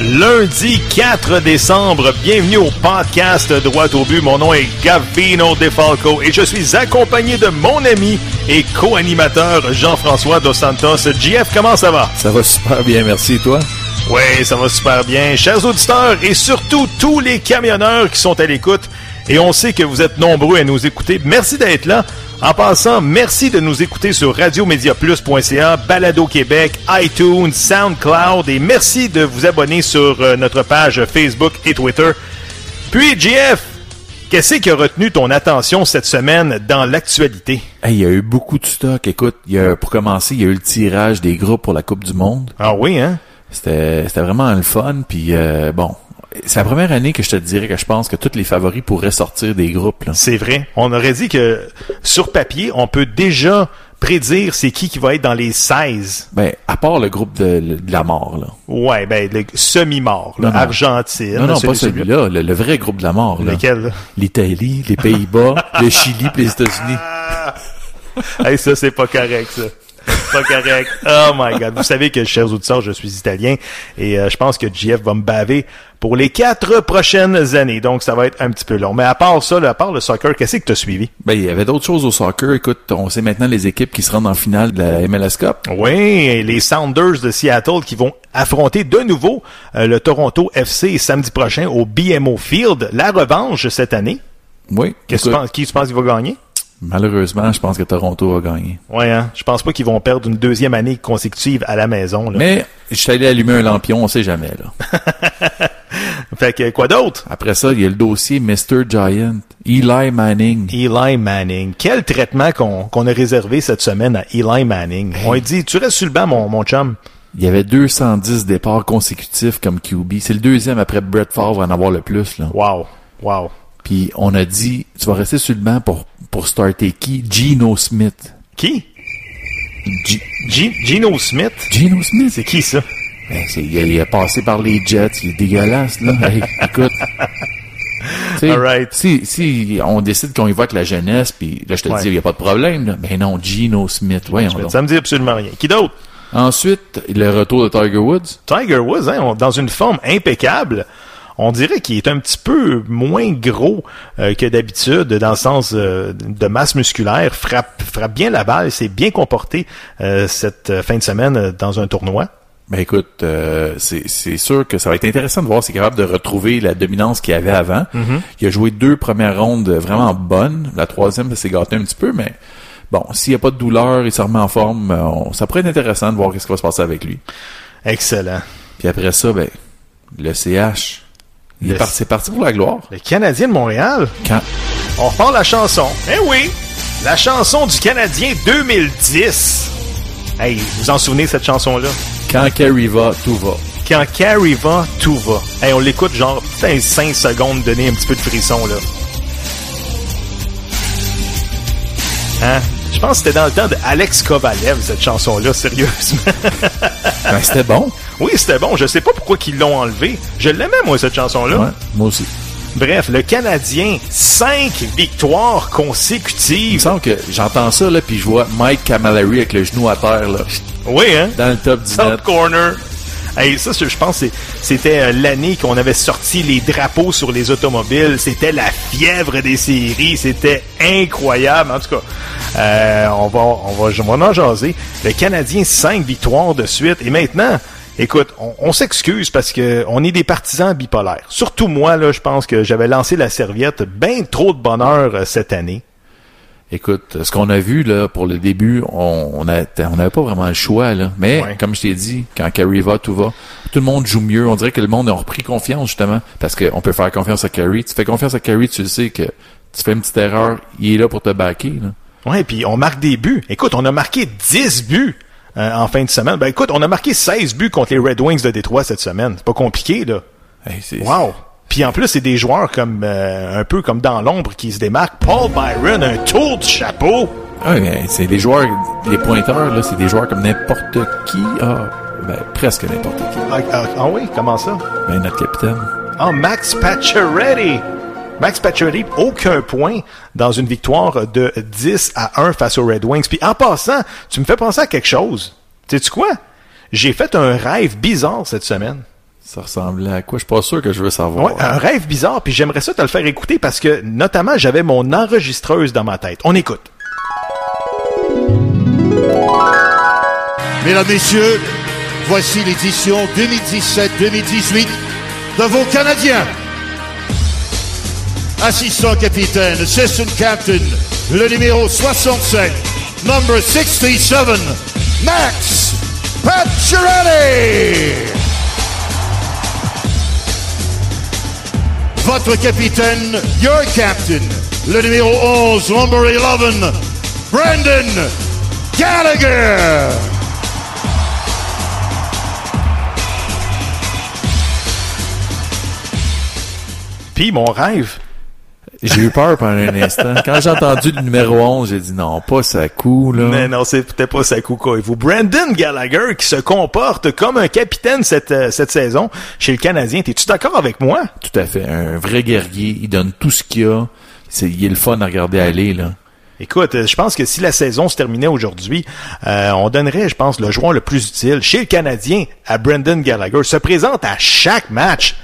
Lundi 4 décembre, bienvenue au podcast Droit au but. Mon nom est Gavino DeFalco et je suis accompagné de mon ami et co-animateur Jean-François Dos Santos. JF, comment ça va? Ça va super bien, merci. Et toi? Oui, ça va super bien. Chers auditeurs et surtout tous les camionneurs qui sont à l'écoute, et on sait que vous êtes nombreux à nous écouter. Merci d'être là. En passant, merci de nous écouter sur radiomediaplus.ca, Balado Québec, iTunes, SoundCloud et merci de vous abonner sur euh, notre page Facebook et Twitter. Puis, JF, qu'est-ce qui a retenu ton attention cette semaine dans l'actualité? Hey, il y a eu beaucoup de stock. Écoute, il y a, pour commencer, il y a eu le tirage des groupes pour la Coupe du Monde. Ah oui, hein? C'était, c'était vraiment le fun. Puis euh, bon, c'est la première année que je te dirais que je pense que tous les favoris pourraient sortir des groupes. C'est vrai. On aurait dit que sur papier, on peut déjà prédire c'est qui qui va être dans les 16. Ben, à part le groupe de, de la mort, là. Ouais, ben, le semi-mort, là. Non, non. Argentine. Non, non, pas celui- celui-là. Le, le vrai groupe de la mort. Lequel? L'Italie, les Pays-Bas, le Chili, puis les États-Unis. Hey, ça, c'est pas correct, ça. C'est pas correct. Oh my God. Vous savez que, chers auditeurs, je suis italien et euh, je pense que JF va me baver pour les quatre prochaines années. Donc, ça va être un petit peu long. Mais à part ça, là, à part le soccer, qu'est-ce que tu as suivi? Ben, il y avait d'autres choses au soccer. Écoute, on sait maintenant les équipes qui se rendent en finale de la MLS Cup. Oui, les Sounders de Seattle qui vont affronter de nouveau euh, le Toronto FC samedi prochain au BMO Field. La revanche cette année. Oui. Qu'est-ce que tu penses, qui tu penses qu'il va gagner? Malheureusement, je pense que Toronto va gagner. Ouais, hein? Je pense pas qu'ils vont perdre une deuxième année consécutive à la maison. Là. Mais je suis allé allumer un lampion, on sait jamais, là. Fait que quoi d'autre? Après ça, il y a le dossier Mr. Giant, Eli Manning. Eli Manning. Quel traitement qu'on qu'on a réservé cette semaine à Eli Manning? On lui dit, tu restes sur le banc, mon, mon chum. Il y avait 210 départs consécutifs comme QB. C'est le deuxième après Brett Favre en avoir le plus, là. Wow. Wow. Puis on a dit, tu vas rester sur le banc pour, pour starter qui? Geno Smith. Qui? G- G- Geno Smith? Geno Smith? C'est qui ça? Ben, c'est- il, a, il a passé par les Jets, il est dégueulasse, là. Hey, écoute. Si, si on décide qu'on y va avec la jeunesse, puis là, je te Ouais. dis, il n'y a pas de problème, là. Ben non, Geno Smith, voyons donc. Ça me dit absolument rien. Qui d'autre? Ensuite, le retour de Tiger Woods. Tiger Woods, hein, on- dans une forme impeccable. On dirait qu'il est un petit peu moins gros euh, que d'habitude, dans le sens euh, de masse musculaire. Frappe, frappe bien la balle, s'est bien comporté euh, cette fin de semaine dans un tournoi. Ben écoute, euh, c'est sûr que ça va être intéressant de voir s'il est capable de retrouver la dominance qu'il avait avant. Il a joué deux premières rondes vraiment bonnes. La troisième, ça s'est gâté un petit peu, mais bon, s'il n'y a pas de douleur, il se remet en forme, on- ça pourrait être intéressant de voir qu'est-ce qui va se passer avec lui. Excellent. Puis après ça, ben, le CH, Le c'est parti pour la gloire. Le Canadien de Montréal, Quand, on repart la chanson. Eh oui! La chanson du Canadien 2010. Hey, vous vous en souvenez de cette chanson-là? quand Kerry va, tout va. Quand Carrie va, tout va. Hey, on l'écoute genre 5 secondes, donner un petit peu de frisson, là. Hein? Je pense que c'était dans le temps de Alex Kovalev, cette chanson-là, sérieusement. Ben, c'était bon. Oui, c'était bon. Je sais pas pourquoi ils l'ont enlevé. Je l'aimais, moi, cette chanson-là. Ouais, moi aussi. Bref, le Canadien, 5 victoires Il me consécutives. semble que j'entends ça, là, puis je vois Mike Camilleri avec le genou à terre, là, Oui, hein? dans le top du Top net. corner. Hey, ça, je pense c'était euh, l'année qu'on avait sorti les drapeaux sur les automobiles. C'était la fièvre des séries. C'était incroyable. En tout cas, euh, on va, on va, on va en jaser. Le Canadien, cinq victoires de suite. Et maintenant, écoute, on, on s'excuse parce que on est des partisans bipolaires. Surtout moi, là, je pense que j'avais lancé la serviette. Ben trop de bonheur euh, cette année. Écoute, ce qu'on a vu là pour le début, on on a- on n'avait pas vraiment le choix là. Mais Ouais. comme je t'ai dit, quand Carey va, tout va. Tout le monde joue mieux. On dirait que le monde a repris confiance justement parce qu'on peut faire confiance à Carey. Tu fais confiance à Carey, tu le sais que tu fais une petite erreur, il est là pour te backer. Là. Ouais, puis on marque des buts. Écoute, on a marqué 10 buts euh, en fin de semaine. Ben écoute, on a marqué 16 buts contre les Red Wings de Détroit cette semaine. C'est pas compliqué, là. Hey, Wow! Puis en plus, c'est des joueurs comme euh, un peu comme dans l'ombre qui se démarquent. Paul Byron, un tour de chapeau. Ah, c'est les joueurs, les pointeurs, là, c'est des joueurs comme n'importe qui. Ah, ben, presque n'importe qui. Ah, ah, ah oui, comment ça? Ben, notre capitaine. Ah, Max Pacioretty. Max Pacioretty, aucun point dans une victoire de 10 à 1 face aux Red Wings. Puis en passant, tu me fais penser à quelque chose. Sais-tu quoi? J'ai fait un rêve bizarre cette semaine. Ça ressemblait à quoi? Je suis pas sûr que je veux savoir. Ouais, un rêve bizarre, puis j'aimerais ça te le faire écouter parce que, notamment, j'avais mon enregistreuse dans ma tête. On écoute. Mesdames, Messieurs, voici l'édition 2017-2018 de vos Canadiens. Assistant capitaine, assistant captain, le numéro 67, number 67, Max Pacioretty. Votre capitaine, your captain, le numéro 11, number 11, Brandon Gallagher. Puis mon rêve, J'ai eu peur pendant un instant. Quand j'ai entendu le numéro 11, j'ai dit non, pas ça coup, là. Mais non, c'est peut-être pas Sakuka et vous. Brandon Gallagher qui se comporte comme un capitaine cette, euh, cette saison chez le Canadien. T'es-tu d'accord avec moi? Tout à fait. Un vrai guerrier. Il donne tout ce qu'il a. C'est, il est le fun à regarder aller, là. Écoute, euh, je pense que si la saison se terminait aujourd'hui, euh, on donnerait, je pense, le joueur le plus utile chez le Canadien à Brandon Gallagher. Se présente à chaque match.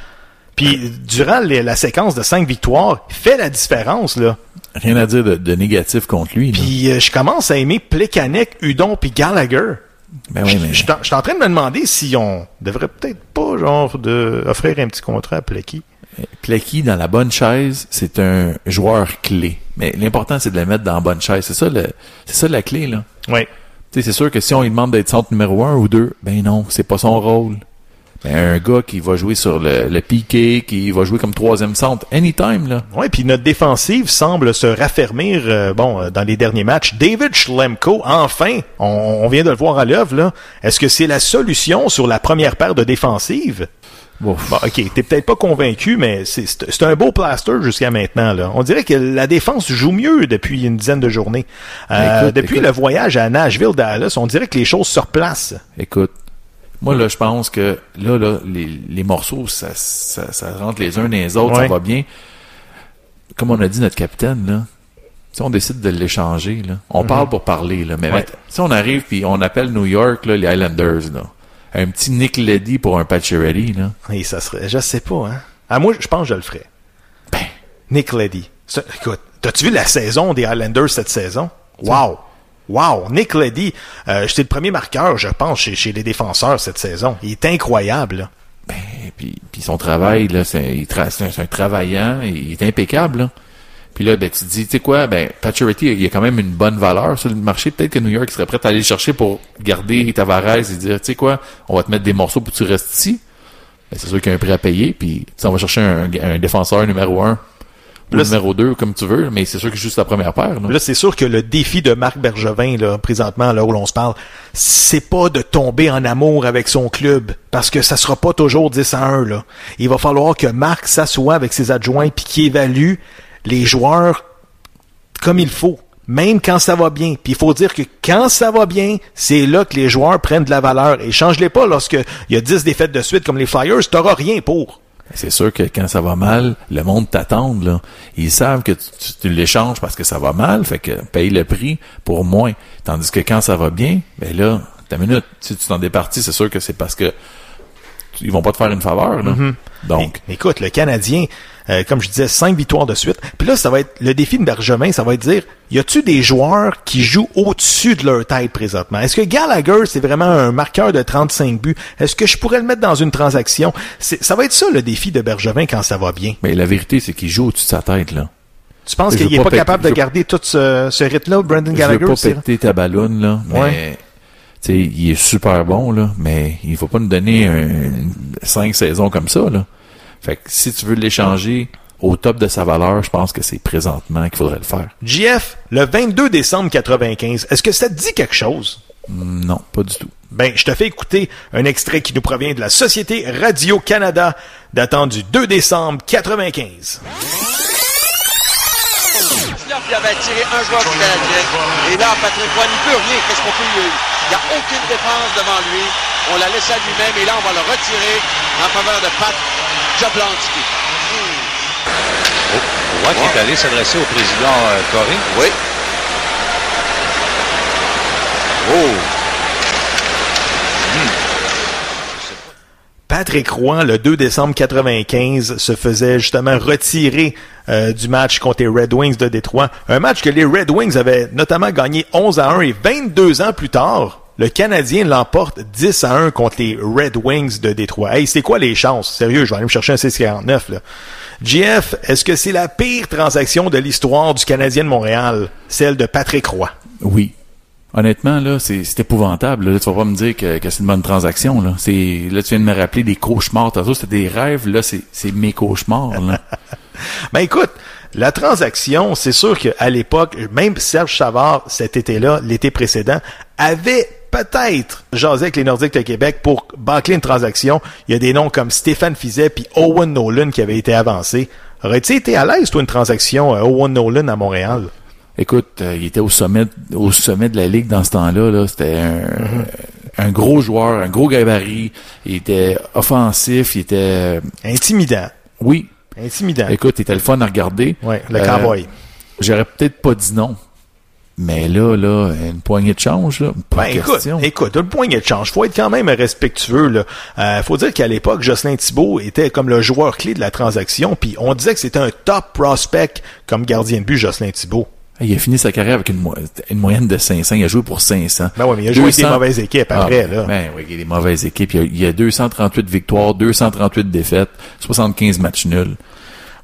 Puis durant les- la séquence de cinq victoires, il fait la différence, là. Rien à dire de, de négatif contre lui. Puis euh, je commence à aimer Plekanec, Udon puis Gallagher. Ben oui, mais Je suis en- je suis en train de me demander si on devrait peut-être pas, genre, de offrir un petit contrat à Plecky. Plecky, dans la bonne chaise, c'est un joueur clé. Mais l'important, c'est de le mettre dans la bonne chaise. C'est ça, le, c'est ça la clé, là. Oui. Tu sais, c'est sûr que si on lui demande d'être centre numéro un ou deux, ben non, c'est pas son rôle. Ben, un gars qui va jouer sur le, le piqué, qui va jouer comme troisième centre, anytime, là. Oui, puis notre défensive semble se raffermir euh, bon euh, dans les derniers matchs. David Schlemko, enfin, on, on vient de le voir à l'œuvre là. Est-ce que c'est la solution sur la première paire de défensive? Bon, ok, t'es peut-être pas convaincu, mais c'est- un beau plaster jusqu'à maintenant. Là. On dirait que la défense joue mieux depuis une dizaine de journées. Euh, Écoute, depuis écoute. le voyage à Nashville, Dallas, on dirait que les choses se replacent. Écoute, moi, là, je pense que là, là, les, les morceaux, ça, ça, ça rentre les uns dans les autres, Ouais. ça va bien. Comme on a dit, notre capitaine, là, si on décide de l'échanger, là, on parle pour parler, là, mais Mhm. Ouais. si on arrive puis on appelle New York, là, les Islanders, là, un petit Nick Leddy pour un Pacioretty, là, Et ça serait, je sais pas, hein. À moi, je pense que je le ferais. ben, Nick Leddy. Écoute, t'as-tu vu la saison des Highlanders cette saison? Wow! Wow! Nick Leddy, euh, j'étais le premier marqueur, je pense, chez, chez les défenseurs cette saison. Il est incroyable, là. Et puis, puis son travail, là, c'est tra- un, travaillant, il est impeccable. Là. Puis là, ben, tu te dis, tu sais quoi, ben, Pacioretty, il y a quand même une bonne valeur sur le marché. Peut-être que New York serait prêt à aller le chercher pour garder Tavares et dire, tu sais quoi, on va te mettre des morceaux pour que tu restes ici. Ben, c'est sûr qu'il y a un prix à payer, puis on va chercher un, un défenseur numéro un Là, numéro deux, comme tu veux, mais c'est sûr que c'est juste la première paire. Là. Là, c'est sûr que le défi de Marc Bergevin, là, présentement, là où l'on se parle, c'est pas de tomber en amour avec son club, parce que ça sera pas toujours 10 à 1, là. Il va falloir que Marc s'assoie avec ses adjoints puis qu'il évalue les joueurs comme il faut, même quand ça va bien. Puis il faut dire que quand ça va bien, c'est là que les joueurs prennent de la valeur. Et change-les pas lorsque il y a 10 défaites de suite comme les Flyers, t'auras rien pour. C'est sûr que quand ça va mal, le monde t'attend, là. Ils savent que tu, tu- tu l'échanges parce que ça va mal, fait que paye le prix pour moins. Tandis que quand ça va bien, ben là, ta minute, si tu t'en départis, c'est sûr que c'est parce que ils vont pas te faire une faveur, là. Donc, É- Écoute, le Canadien, euh, comme je disais, cinq victoires de suite. Puis là, ça va être le défi de Bergevin, ça va être de dire, y a-tu des joueurs qui jouent au-dessus de leur tête présentement? Est-ce que Gallagher, c'est vraiment un marqueur de 35 buts? Est-ce que je pourrais le mettre dans une transaction? Ça va être ça, le défi de Bergevin quand ça va bien. mais la vérité, c'est qu'il joue au-dessus de sa tête, là. Tu penses qu'il veux est pas pas péter- capable de veux- garder tout ce, ce rythme-là, Brandon Je veux Gallagher? pas péter ta ballonne, là, mais, Ouais. tu sais, il est super bon, là, mais il faut pas nous donner un, cinq saisons comme ça, là. Fait que si tu veux l'échanger au top de sa valeur, je pense que c'est présentement qu'il faudrait le faire. JF, le 22 décembre 95, est-ce que ça te dit quelque chose? Non, pas du tout. Ben, je te fais écouter un extrait qui nous provient de la Société Radio-Canada datant du 2 décembre 95. Il avait tiré un joueur du Canadien. Et là, Patrick Roy n'y peut rien. Qu'est-ce qu'on peut lui... Il n'y a aucune défense devant lui. On l'a laissé à lui-même et là, on va le retirer en faveur de Pat Jablonski. Oh, qui est allé s'adresser au président euh, Corée. Oui. Oh! Patrick Roy, le 2 décembre 95, se faisait justement retirer euh, du match contre les Red Wings de Détroit. Un match que les Red Wings avaient notamment gagné 11 à 1 et 22 ans plus tard, le Canadien l'emporte 10 à 1 contre les Red Wings de Détroit. Hey, c'est quoi les chances? Sérieux, je vais aller me chercher un 649 là. GF, est-ce que c'est la pire transaction de l'histoire du Canadien de Montréal, celle de Patrick Roy? Oui. Honnêtement, là, c'est c'est épouvantable. Là, tu vas pas me dire que, que c'est une bonne transaction. Là. C'est, là, tu viens de me rappeler des cauchemars. Tantôt, c'était des rêves. Là, c'est c'est mes cauchemars. Là. Ben écoute, la transaction, c'est sûr qu'à l'époque, même Serge Savard, cet été-là, l'été précédent, avait peut-être jasé avec les Nordiques de Québec pour bâcler une transaction. Il y a des noms comme Stéphane Fizet puis Owen Nolan qui avaient été avancés. Aurais-tu été à l'aise, toi, une transaction euh, Owen Nolan à Montréal? Écoute, euh, il était au sommet, au sommet de la ligue dans ce temps-là. Là. C'était un, un gros joueur, un gros gabarit. Il était offensif, il était, euh, Intimidant. oui. Intimidant. Écoute, il était le fun à regarder. Ouais, le Euh, cowboy. J'aurais peut-être pas dit non. Mais là, là, une poignée de change, là, pas Ben de écoute, question. écoute, le poignet de change. Faut être quand même respectueux. Là. Euh, faut dire qu'à l'époque, Jocelyn Thibault était comme le joueur clé de la transaction. Puis on disait que c'était un top prospect comme gardien de but, Jocelyn Thibault. Il a fini sa carrière avec une, mo- une moyenne de 500. Il a joué pour 500. Ben ouais, mais il a joué avec des 200 mauvaises équipes Ah, après. ben, là. Ben oui, il y a des mauvaises équipes. Il y a, il y a 238 victoires, 238 défaites, 75 matchs nuls.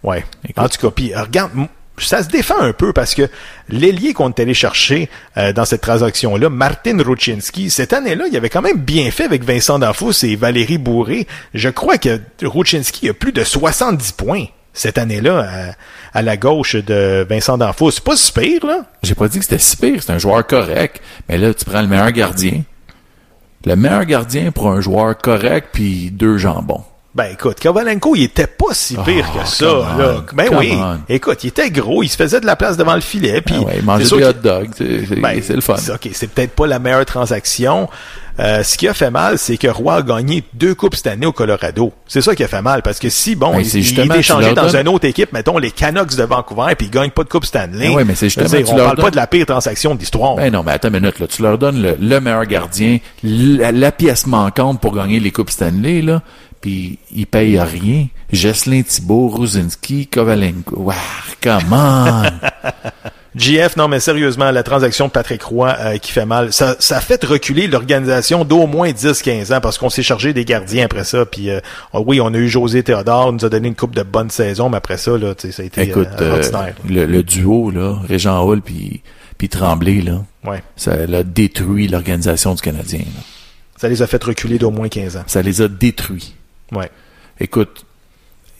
Ouais. Écoute. En tout cas, puis regarde, ça se défend un peu parce que l'ailier qu'on est allé chercher euh, dans cette transaction-là, Martin Ruchinski, cette année-là, il avait quand même bien fait avec Vincent D'Anfous et Valérie Bourré. Je crois que Ruchinski a plus de 70 points cette année-là à, à la gauche de Vincent D'Anfous. C'est pas si pire, là? J'ai pas dit que c'était si c'est un joueur correct. Mais là, tu prends le meilleur gardien. Le meilleur gardien pour un joueur correct, puis deux jambons. Ben écoute, Kovalenko, il était pas si pire Oh, que ça. Là. Ben oui. on. Écoute, il était gros, il se faisait de la place devant le filet. Puis Ah ouais, il mangeait des hot dogs, c'est Ben, c'est le fun. OK, c'est peut-être pas la meilleure transaction. Euh, ce qui a fait mal, c'est que Roy a gagné deux coupes cette année au Colorado. C'est ça qui a fait mal, parce que si, bon, Ben, il, il est échangé dans une autre équipe, mettons les Canucks de Vancouver, puis il gagne pas de coupe Stanley. Ben ouais, mais c'est justement, dire, tu on leur parle pas de la pire transaction de l'histoire. Ben non, mais attends une minute, là. Tu leur donnes le, le meilleur gardien, la, la pièce manquante pour gagner les Coupes Stanley, là, puis ils payent rien. Jocelyn Thibault, Ruzinski, Kovalenko. Wow, come on! GF, non, mais sérieusement, la transaction de Patrick Roy euh, qui fait mal, ça, ça a fait reculer l'organisation d'au moins 10-15 ans parce qu'on s'est chargé des gardiens après ça. Puis euh, oh oui, on a eu José Théodore, il nous a donné une coupe de bonnes saisons, mais après ça, là, ça a été Écoute, euh, euh, le, le duo, là, Régent Hall puis puis Tremblay, là, Ouais. ça a détruit l'organisation du Canadien. là. Ça les a fait reculer d'au moins 15 ans. Ça les a détruits. Ouais. Écoute,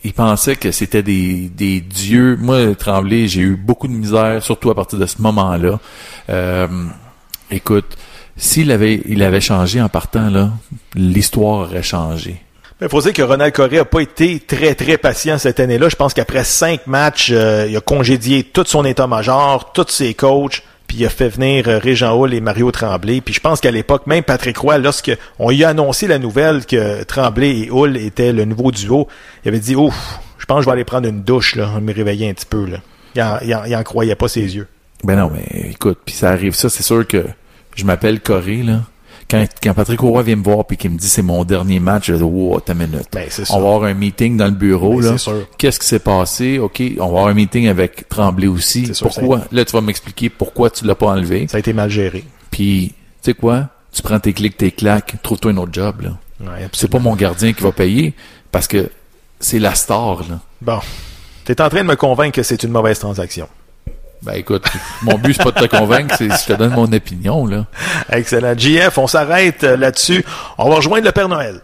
ils pensaient que c'était des, des dieux. Moi, Tremblay, j'ai eu beaucoup de misère, surtout à partir de ce moment-là. Euh, écoute, s'il avait, il avait changé en partant, là, l'histoire aurait changé. Il faut dire que Ronald Coré a pas été très, très patient cette année-là. Je pense qu'après cinq matchs, euh, il a congédié tout son état-major, tous ses coachs, puis il a fait venir euh, Régent Hall et Mario Tremblay. Puis je pense qu'à l'époque, même Patrick Roy, lorsque on lui a annoncé la nouvelle que Tremblay et Hull étaient le nouveau duo, il avait dit, ouf, je pense que je vais aller prendre une douche, là, me réveiller un petit peu. Il en, il en- il en croyait pas ses yeux. Ben non, mais écoute, puis ça arrive ça, c'est sûr que je m'appelle Corée, là. Quand, quand Patrick Roy vient me voir puis qu'il me dit c'est mon dernier match, je dis wow, ta minute. Ben, on va avoir un meeting dans le bureau, Ben, là. Qu'est-ce qui s'est passé? OK, on va avoir un meeting avec Tremblay aussi. Sûr, pourquoi? Là, tu vas m'expliquer pourquoi tu l'as pas enlevé. Ça a été mal géré. Puis, tu sais quoi? Tu prends tes clics, tes claques, trouve-toi un autre job, là. Ouais, C'est pas mon gardien qui va payer parce que c'est la star, là. Bon. T'es en train de me convaincre que c'est une mauvaise transaction. Ben écoute, mon but c'est pas de te convaincre, c'est je te donne mon opinion, là. Excellent. JF, on s'arrête euh, là-dessus. On va rejoindre le Père Noël.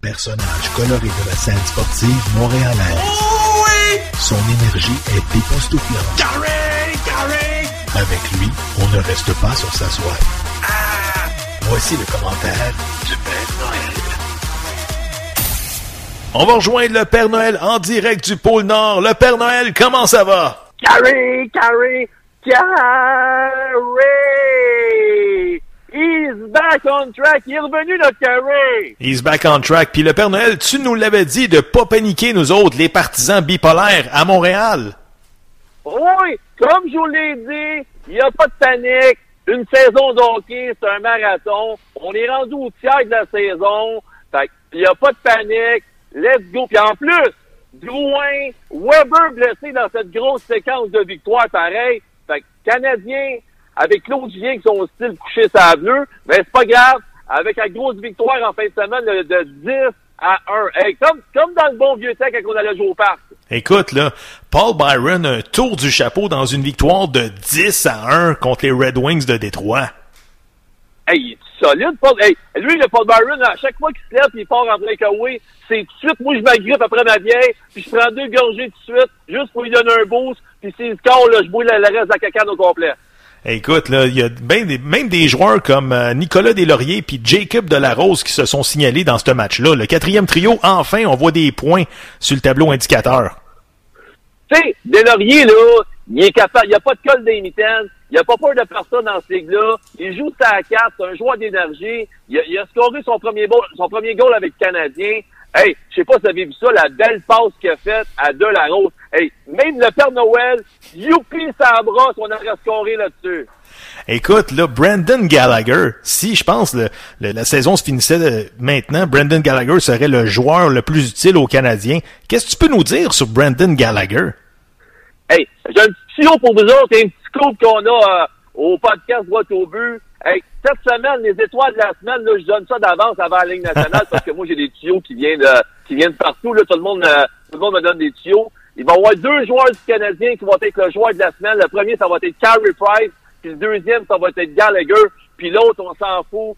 Personnage coloré de la scène sportive montréalaise. Son énergie est époustouflante. Carré! Carré! Avec lui, on ne reste pas sur sa soif. Voici le commentaire du Père Noël. On va rejoindre le Père Noël en direct du pôle Nord. Le Père Noël, comment ça va? Carré, carré, carré! He's back on track. Il est revenu, notre carré! He's back on track. Puis le Père Noël, tu nous l'avais dit de pas paniquer, nous autres, les partisans bipolaires à Montréal. Oui, comme je vous l'ai dit, il n'y a pas de panique. Une saison d'hockey, c'est un marathon. On est rendu au tiers de la saison. Fait il n'y a pas de panique. Let's go. Puis en plus, Drouin, Weber blessé dans cette grosse séquence de victoires pareil. Fait que Canadien, avec Claude Julien qui sont style couché sa bleue, mais c'est pas grave. Avec la grosse victoire en fin de semaine de, de 10 à 1. Hey, comme, comme dans le bon vieux temps quand on allait jouer au parc. Écoute, là, Paul Byron un tour du chapeau dans une victoire de 10 à 1 contre les Red Wings de Détroit. Hey, il est solide, Paul. Hey, lui, le Paul Byron, à chaque fois qu'il se lève il part en breakaway, c'est tout de suite, moi, je m'agrippe après ma vieille, puis je prends deux gorgées tout de suite, juste pour lui donner un boost, puis s'il score, là, je bouille le, reste de la cacane au complet. Écoute, là, il y a ben des, même des joueurs comme euh, Nicolas Deslauriers puis Jacob Delarose qui se sont signalés dans ce match-là. Le quatrième trio, enfin, on voit des points sur le tableau indicateur. Tu sais, Deslauriers, là, il est capable, il n'y a pas de colle d'inmitance, il n'a pas peur de personne dans ce ligue-là, il joue sa carte, c'est un joueur d'énergie, il a, il a scoré son premier, goal, son premier goal avec le Canadien. Hey, je sais pas si vous avez vu ça, la belle passe qu'il a faite à Delarose. Hey, même le Père Noël, youpi sa brosse, on aurait scoré là-dessus. Écoute, là, Brandon Gallagher, si je pense le, le- la saison se finissait euh, maintenant, Brandon Gallagher serait le joueur le plus utile aux Canadiens. Qu'est-ce que tu peux nous dire sur Brandon Gallagher? Hey, j'ai un petit tuyau pour vous autres, un petit couple qu'on a euh, au podcast Droit au but. Hey, cette semaine, les étoiles de la semaine, là, je donne ça d'avance avant la Ligue nationale parce que moi, j'ai des tuyaux qui viennent de, qui viennent partout. Là, tout le monde, euh, tout le monde me donne des tuyaux. Il va y avoir deux joueurs du Canadien qui vont être le joueur de la semaine. Le premier, ça va être Carey Price. Puis le deuxième, ça va être Gallagher. Puis l'autre, on s'en fout.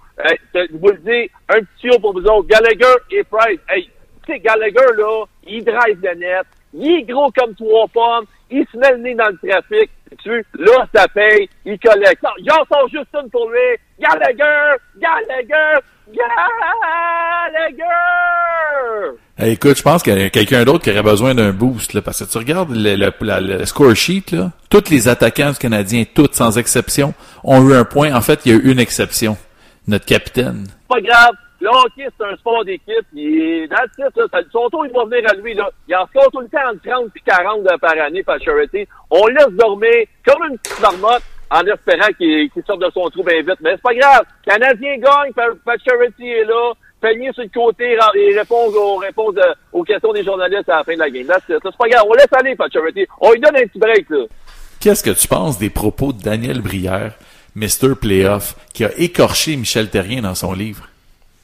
Je vous le dis, un petit tuyau pour vous autres. Gallagher et Price. Hey, tu sais, Gallagher, là, il drive le net. Il est gros comme trois pommes. Il se met le nez dans le trafic. Tu là, ça paye. Il collecte. Non, J'en sors juste une pour lui. Gallagher! Gallagher! Gallagher! Hey, écoute, je pense qu'il y a quelqu'un d'autre qui aurait besoin d'un boost, là, parce que tu regardes le, le- la- le score sheet, là, tous les attaquants du Canadien, tous sans exception, ont eu un point. En fait, il y a eu une exception. Notre capitaine. Pas grave. Le hockey, c'est un sport d'équipe. Il est là, son tour, il va venir à lui. Là. Il en score tout le temps entre 30 puis 40 de- par année par Charity. On laisse dormir comme une petite marmotte en espérant qu'il sorte de son trou bien vite. Mais c'est pas grave. Canadien gagne, Charity est là. Panier sur le côté, il répond aux, réponses de- aux questions des journalistes à la fin de la game. C'est pas grave. On laisse aller, Charity. On lui donne un petit break. Qu'est-ce que tu penses des propos de Daniel Brière, Mr. Playoff, qui a écorché Michel Terrien dans son livre?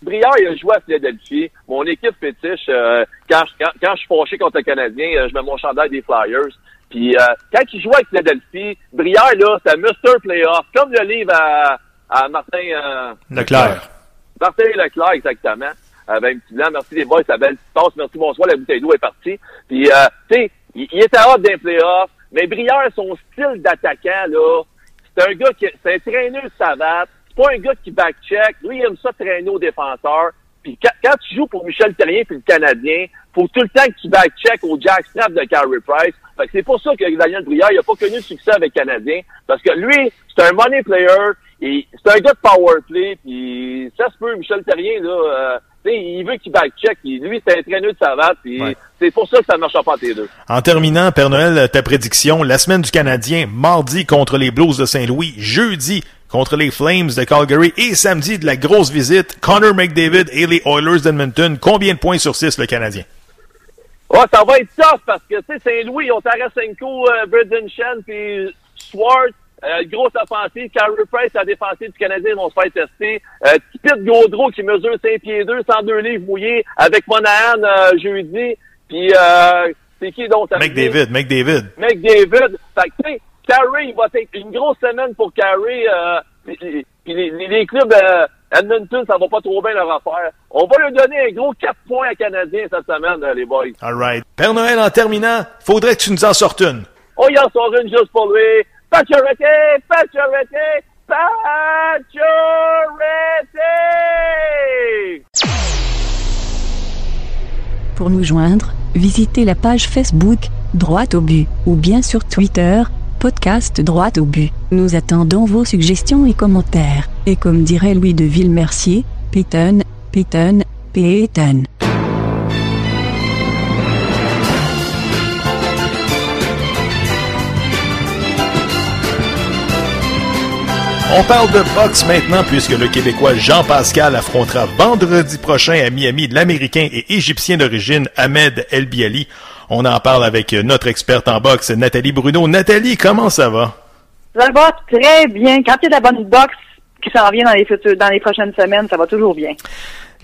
Briard, il a joué à Philadelphie. Mon équipe fétiche, euh, quand, je- quand, quand je suis fâché contre le Canadien, euh, je mets mon chandail des Flyers. Puis euh, quand il jouait avec Philadelphie, Briard, là, c'était Mr. Playoff, comme le livre à, à Martin, euh, Leclerc. Martin Leclerc, exactement. Euh, ben, petit blanc, merci les boys, ça belle passe, merci, bonsoir, la bouteille d'eau est partie. Puis, euh, tu sais, il, il était hâte d'un playoff, mais Briard, son style d'attaquant, là, c'est un gars qui, c'est un traîneur de savate, c'est pas un gars qui back-check, lui, il aime ça traîner aux défenseurs. Puis quand, quand tu joues pour Michel Terrien puis le Canadien, faut tout le temps que tu back-check au jackstrap de Carey Price. Fait que c'est pour ça que Daniel Brière, il a pas connu de succès avec le Canadien. Parce que lui, c'est un money player, c'est un gars de power play, puis ça se peut, Michel Terrien, là, euh, il veut qu'il back-check, lui, c'est un traîneur de savate, puis. C'est pour ça que ça ne marchera pas entre les deux. En terminant, Père Noël, ta prédiction, la semaine du Canadien, mardi contre les Blues de Saint-Louis, jeudi contre les Flames de Calgary et samedi de la grosse visite, Connor McDavid et les Oilers d'Edmonton. Combien de points sur 6 le Canadien? Ouais, ça va être tough parce que, tu sais, Saint-Louis, ils ont Tarasenko, euh, Brendan Shen, puis Swart, euh, grosse offensive. Carey Price, la défensive du Canadien, ils vont se faire tester. Euh, Tipit Gaudreau, qui mesure 5 pieds 2, 102 livres mouillés, avec Monahan euh, jeudi. Puis, euh, c'est qui donc? McDavid, McDavid. McDavid. Fait que, tu sais, Carey, il va être une grosse semaine pour Carey. Euh, les, les- les clubs, euh, Edmonton, ça va pas trop bien leur affaire. On va leur donner un gros 4 points à Canadiens cette semaine, les boys. All right. Père Noël, en terminant, faudrait que tu nous en sortes une. On y en sort une juste pour lui. Pacioretty! Pacioretty! Pacioretty! Pour nous joindre, visitez la page Facebook, Droite au but, ou bien sur Twitter, podcast Droite au but. Nous attendons vos suggestions et commentaires. Et comme dirait Louis de Villemercier, Peyton, Peyton, Peyton. On parle de boxe maintenant puisque le Québécois Jean-Pascal affrontera vendredi prochain à Miami l'Américain et Égyptien d'origine Ahmed El Biali. On en parle avec notre experte en boxe, Nathalie Bruno. Nathalie, comment ça va? Ça va très bien. Quand il y a de la bonne boxe qui s'en vient dans les, futurs, dans les prochaines semaines, ça va toujours bien.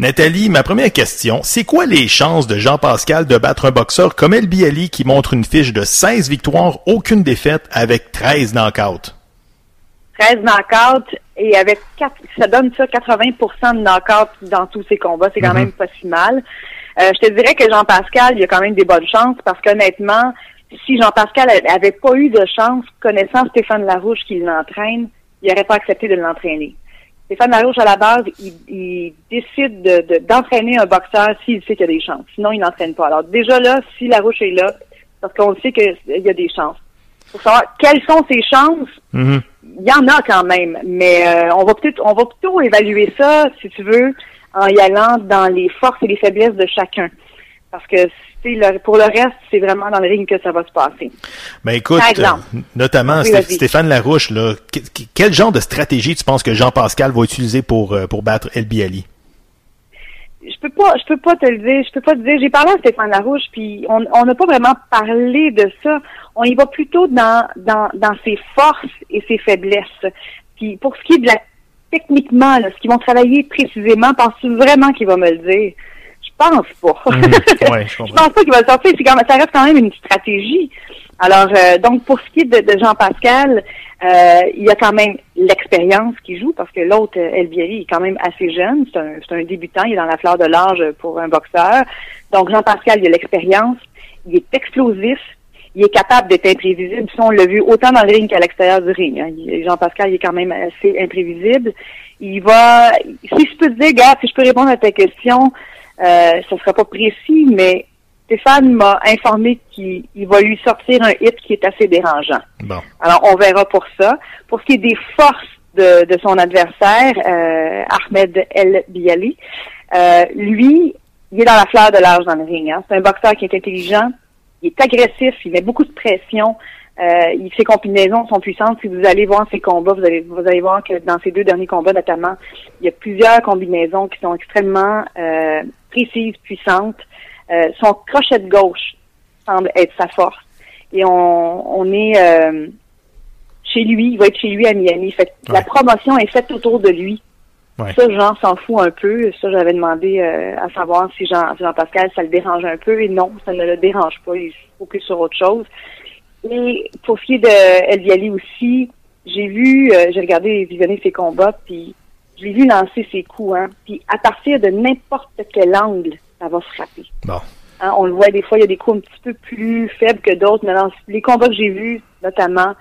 Nathalie, ma première question, c'est quoi les chances de Jean-Pascal de battre un boxeur comme El Biali qui montre une fiche de 16 victoires, aucune défaite avec 13 knockouts? 13 knockouts et avec 4, ça donne ça 80 de knockouts dans tous ses combats. C'est quand Mhm. même pas si mal. Euh, je te dirais que Jean-Pascal, il a quand même des bonnes chances parce qu'honnêtement, si Jean-Pascal avait pas eu de chance, connaissant Stéphane Larouche qui l'entraîne, il n'aurait pas accepté de l'entraîner. Stéphane Larouche, à la base, il, il décide de- de- d'entraîner un boxeur s'il sait qu'il y a des chances. Sinon, il n'entraîne pas. Alors déjà là, si Larouche est là, parce qu'on sait qu'il y a des chances. Pour savoir quelles sont ses chances, Mhm. Il y en a quand même, mais euh, on va peut-être on va plutôt évaluer ça, si tu veux, en y allant dans les forces et les faiblesses de chacun. Parce que le- pour le reste, c'est vraiment dans le ring que ça va se passer. Ben écoute, Par exemple. euh, notamment Oui. Stéphane Larouche, là, que- que- quel genre de stratégie tu penses que Jean-Pascal va utiliser pour, euh, pour battre El Biali? Je peux pas, je peux pas te le dire, je peux pas te dire. J'ai parlé à Stéphane Larouche, puis on on n'a pas vraiment parlé de ça. On y va plutôt dans dans dans ses forces et ses faiblesses. Puis pour ce qui est de la techniquement, là, ce qu'ils vont travailler précisément, penses-tu vraiment qu'il va me le dire? Je pense pas. ouais, je je pense pas qu'il va le sortir. Quand même, ça reste quand même une stratégie. Alors, euh, donc, pour ce qui est de, de Jean-Pascal, euh, il y a quand même l'expérience qui joue, parce que l'autre, euh, El Bieri, est quand même assez jeune. C'est un, c'est un débutant. Il est dans la fleur de l'âge pour un boxeur. Donc, Jean-Pascal, il a l'expérience. Il est explosif. Il est capable d'être imprévisible. Ça, on l'a vu autant dans le ring qu'à l'extérieur du ring. hein. Jean-Pascal, il est quand même assez imprévisible. Il va... Si je peux te dire, gars, si je peux répondre à ta question, euh, ce sera pas précis, mais Stéphane m'a informé qu'il il va lui sortir un hit qui est assez dérangeant. Bon. Alors, on verra pour ça. Pour ce qui est des forces de, de son adversaire, euh, Ahmed El Biali, euh, lui, il est dans la fleur de l'âge dans le ring. hein. C'est un boxeur qui est intelligent, il est agressif, il met beaucoup de pression. Euh, il- ses combinaisons sont puissantes. Si vous allez voir ses combats, vous allez, vous allez voir que dans ses deux derniers combats notamment, il y a plusieurs combinaisons qui sont extrêmement euh, précises, puissantes. Euh, son crochet de gauche semble être sa force. Et on, on est euh, chez lui, il va être chez lui à Miami. Fait La promotion est faite autour de lui. Ouais. Ça, Jean s'en fout un peu. Ça, j'avais demandé euh, à savoir si Jean, Jean-Pascal, ça le dérange un peu. Et non, ça ne le dérange pas. Il se focus sur autre chose. Et pour ce qui est de El Biali aussi, j'ai vu, j'ai regardé visionner ses combats, puis je l'ai vu lancer ses coups. Hein, puis à partir de n'importe quel angle, ça va frapper. Bon. Hein, on le voit des fois, il y a des coups un petit peu plus faibles que d'autres, mais dans les combats que j'ai vus, notamment,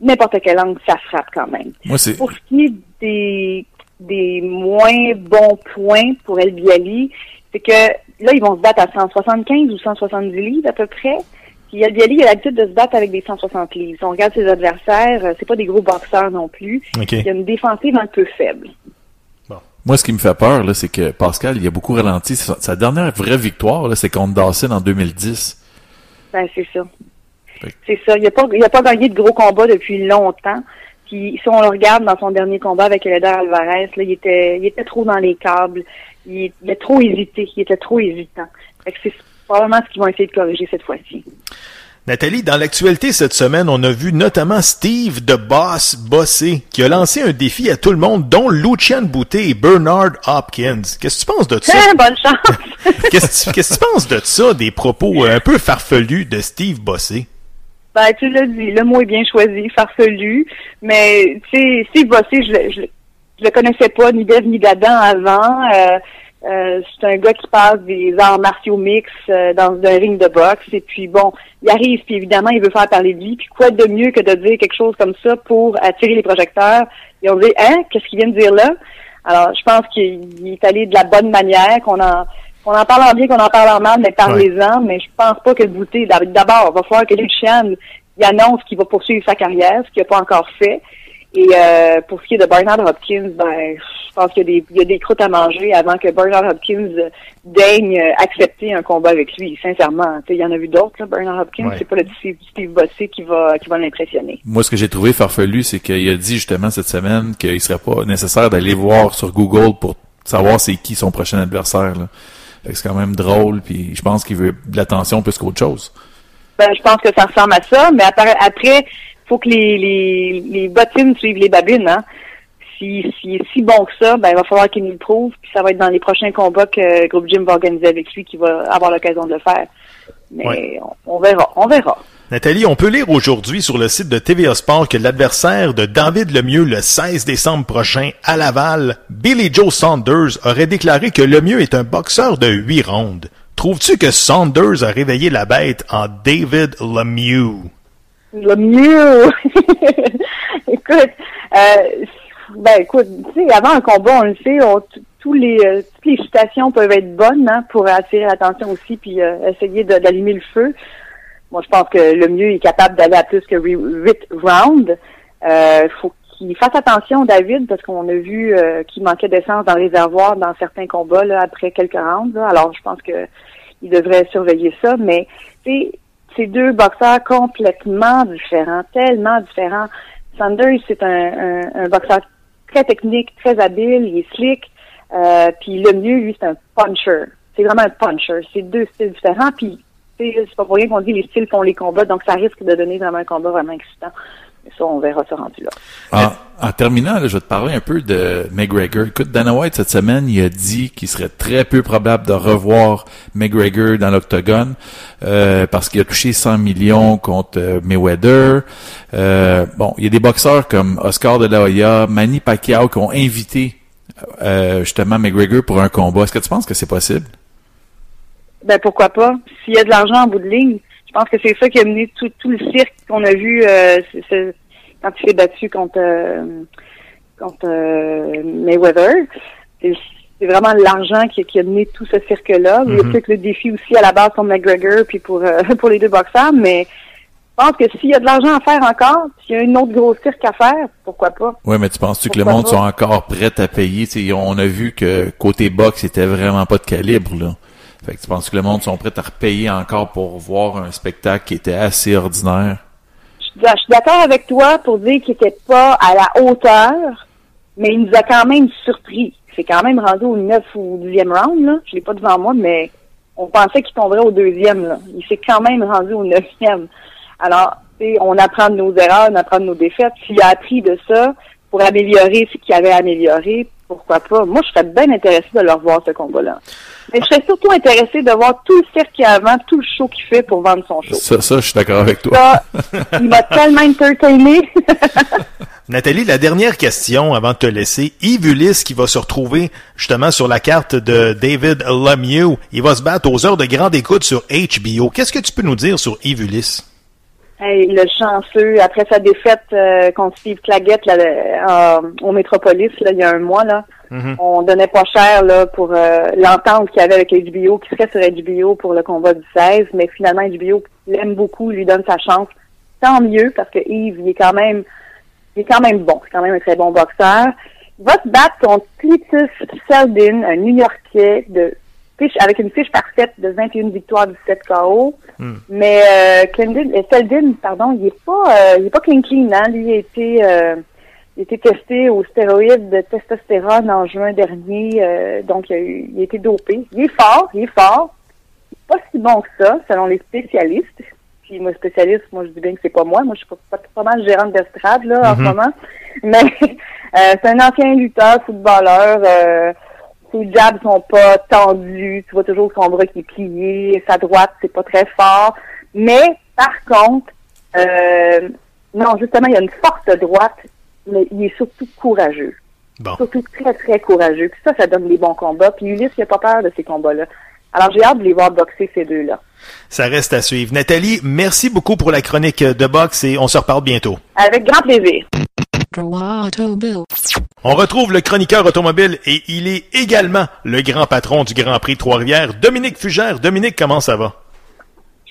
n'importe quel angle, ça frappe quand même. Moi. Pour ce qui est des, des moins bons points pour El Biali, c'est que là, ils vont se battre à 175 ou 170 livres à peu près. Puis El Biali il a l'habitude de se battre avec des 160 livres. Si on regarde ses adversaires, euh, c'est pas des gros boxeurs non plus. Il y a une défensive un peu faible. Moi, ce qui me fait peur, là, c'est que Pascal, il a beaucoup ralenti. Sa, dernière vraie victoire, là, c'est contre Dawson en 2010. Ben, c'est ça. C'est ça. Il n'a pas, il a pas gagné de gros combats depuis longtemps. Puis si on le regarde dans son dernier combat avec Eder Alvarez, là, il était, il était trop dans les câbles. Il, il a trop hésité. Il était trop hésitant. C'est probablement ce qu'ils vont essayer de corriger cette fois-ci. Nathalie, dans l'actualité cette semaine, on a vu notamment Steve de Boss Bossé qui a lancé un défi à tout le monde, dont Lucian Boutet et Bernard Hopkins. Qu'est-ce que tu penses de ça? Bonne chance! Qu'est-ce que tu- penses de ça, des propos un peu farfelus de Steve Bossé? Ben, tu l'as dit, le mot est bien choisi, farfelu. Mais, tu sais, Steve Bossé, je, je je le connaissais pas ni d'Ève ni d'Adam avant. Euh, euh, c'est un gars qui passe des arts martiaux mix euh, dans un ring de boxe. Et puis bon, il arrive, puis évidemment, il veut faire parler de lui. Puis quoi de mieux que de dire quelque chose comme ça pour attirer les projecteurs? Ils ont dit, hein, qu'est-ce qu'il vient de dire là? Alors, je pense qu'il est allé de la bonne manière, qu'on en qu'on en parle en bien, qu'on en parle en mal, mais parlez-en. Mais je pense pas que le bouté, d'abord, il va falloir que Lucian il annonce qu'il va poursuivre sa carrière, ce qu'il n'a pas encore fait. Et euh, pour ce qui est de Bernard Hopkins, ben, je pense qu'il y, a des, il y a des croûtes à manger avant que Bernard Hopkins daigne accepter un combat avec lui. Sincèrement, il y en a vu d'autres. Bernard Hopkins, c'est pas le Steve, Steve Bossé qui va qui va l'impressionner. Moi, ce que j'ai trouvé farfelu, c'est qu'il a dit justement cette semaine qu'il serait pas nécessaire d'aller voir sur Google pour savoir c'est qui son prochain adversaire. Là. c'est quand même drôle, puis je pense qu'il veut de l'attention plus qu'autre chose. Ben, je pense que ça ressemble à ça, mais après, après faut que les, les, les bottines suivent les babines, hein. Si, si est si bon que ça, ben, il va falloir qu'il nous le prouve, puis ça va être dans les prochains combats que le groupe Jim va organiser avec lui qui va avoir l'occasion de le faire. Mais on, verra, on verra. Nathalie, on peut lire aujourd'hui sur le site de TVA Sport que l'adversaire de David Lemieux le 16 décembre prochain à Laval, Billy Joe Saunders, aurait déclaré que Lemieux est un boxeur de huit rondes. Trouves-tu que Saunders a réveillé la bête en David Lemieux? Lemieux! écoute, euh, ben écoute, tu sais, avant un combat, on le sait, tous les, euh, toutes les citations peuvent être bonnes hein, pour attirer l'attention aussi puis euh, essayer d'allumer le feu. Moi, je pense que le mieux est capable d'aller à plus que 8 rounds. Euh, faut qu'il fasse attention, David, parce qu'on a vu qu'il manquait d'essence dans le réservoir dans certains combats là, après quelques rounds. Alors, je pense que il devrait surveiller ça. Mais c'est deux boxeurs complètement différents, tellement différents. Sanders, c'est un, boxeur très technique, très habile, il est slick. Euh, puis le mieux, lui, c'est un puncher. C'est vraiment un puncher. C'est deux styles différents. Puis c'est pas pour rien qu'on dit les styles font les combats, donc ça risque de donner vraiment un combat vraiment excitant. Mais ça, on verra ce rendu-là. En, terminant, je vais te parler un peu de McGregor. Écoute, Dana White, cette semaine, il a dit qu'il serait très peu probable de revoir McGregor dans l'octogone euh, parce qu'il a touché 100 millions contre euh, Mayweather. Euh, bon, il y a des boxeurs comme Oscar de la Hoya, Manny Pacquiao qui ont invité justement McGregor pour un combat. Est-ce que tu penses que c'est possible? Ben pourquoi pas? S'il y a de l'argent en bout de ligne, je pense que c'est ça qui a mené tout, tout le cirque qu'on a vu euh, quand il s'est battu contre, euh, contre euh, Mayweather. C'est vraiment l'argent qui, qui, a mené tout ce cirque-là. Il y a peut-être le défi aussi à la base pour McGregor puis pour, pour les deux boxeurs, mais je pense que s'il y a de l'argent à faire encore, s'il y a une autre grosse cirque à faire, pourquoi pas? Oui, mais tu penses-tu que le monde sont encore prêts à payer? on a vu que côté boxe, c'était vraiment pas de calibre, là. Fait que tu penses que le monde sont prêts à repayer encore pour voir un spectacle qui était assez ordinaire? Je suis d'accord avec toi pour dire qu'il n'était pas à la hauteur, mais il nous a quand même surpris. C'est quand même rendu au 9 ou 10e round, là. Je l'ai pas devant moi, mais on pensait qu'il tomberait au deuxième, là. Il s'est quand même rendu au neuvième. Alors, on apprend de nos erreurs, on apprend de nos défaites. S'il a appris de ça pour améliorer ce qu'il avait amélioré, pourquoi pas? Moi, je serais bien intéressé de leur voir ce combat-là. Mais je serais surtout intéressé de voir tout le cirque qu'il a avant, tout le show qu'il fait pour vendre son show. Ça, ça je suis d'accord avec toi. Ça, il m'a tellement entertainé. Nathalie, la dernière question avant de te laisser. Yves Ulysse qui va se retrouver justement sur la carte de David Lemieux. Il va se battre aux heures de grande écoute sur HBO. Qu'est-ce que tu peux nous dire sur Yves Ulysse? Hey, le chanceux, après sa défaite euh, contre Steve Claggett là, euh, au Métropolis, là, il y a un mois, là, mm-hmm. on donnait pas cher là, pour euh, l'entente qu'il y avait avec HBO, qui serait sur HBO pour le combat du 16, mais finalement HBO l'aime beaucoup, lui donne sa chance. Tant mieux, parce que Yves, il est quand même il est quand même bon, c'est quand même un très bon boxeur. Il va se battre contre Cletus Seldin, un New-Yorkais de avec une fiche parfaite de 21 victoires, 17 KO. Hmm. Mais euh, euh, pardon, il est pas euh, il est pas clean clean, hein. Lui il a été euh, il a été testé aux stéroïdes de testostérone en juin dernier, euh, donc il a, il a été dopé. Il est fort, il est fort. Il est pas si bon que ça, selon les spécialistes. Puis moi, spécialiste, moi je dis bien que c'est pas moi. Moi, je suis pas, pas, mal gérante d'estrade là en ce mm-hmm. moment. Mais c'est un ancien lutteur, footballeur. Ses jabs sont pas tendus, tu vois toujours son bras qui est plié, sa droite, c'est pas très fort. Mais, par contre, euh, non, justement, il y a une forte droite, mais il est surtout courageux. Surtout très, très courageux. Puis ça, ça donne des bons combats. Puis Ulysse, il n'a pas peur de ces combats-là. Alors, j'ai hâte de les voir boxer, ces deux-là. Ça reste à suivre. Nathalie, merci beaucoup pour la chronique de boxe et on se reparle bientôt. Avec grand plaisir. On retrouve le chroniqueur automobile et il est également le grand patron du Grand Prix Trois-Rivières, Dominique Fugère. Dominique, comment ça va?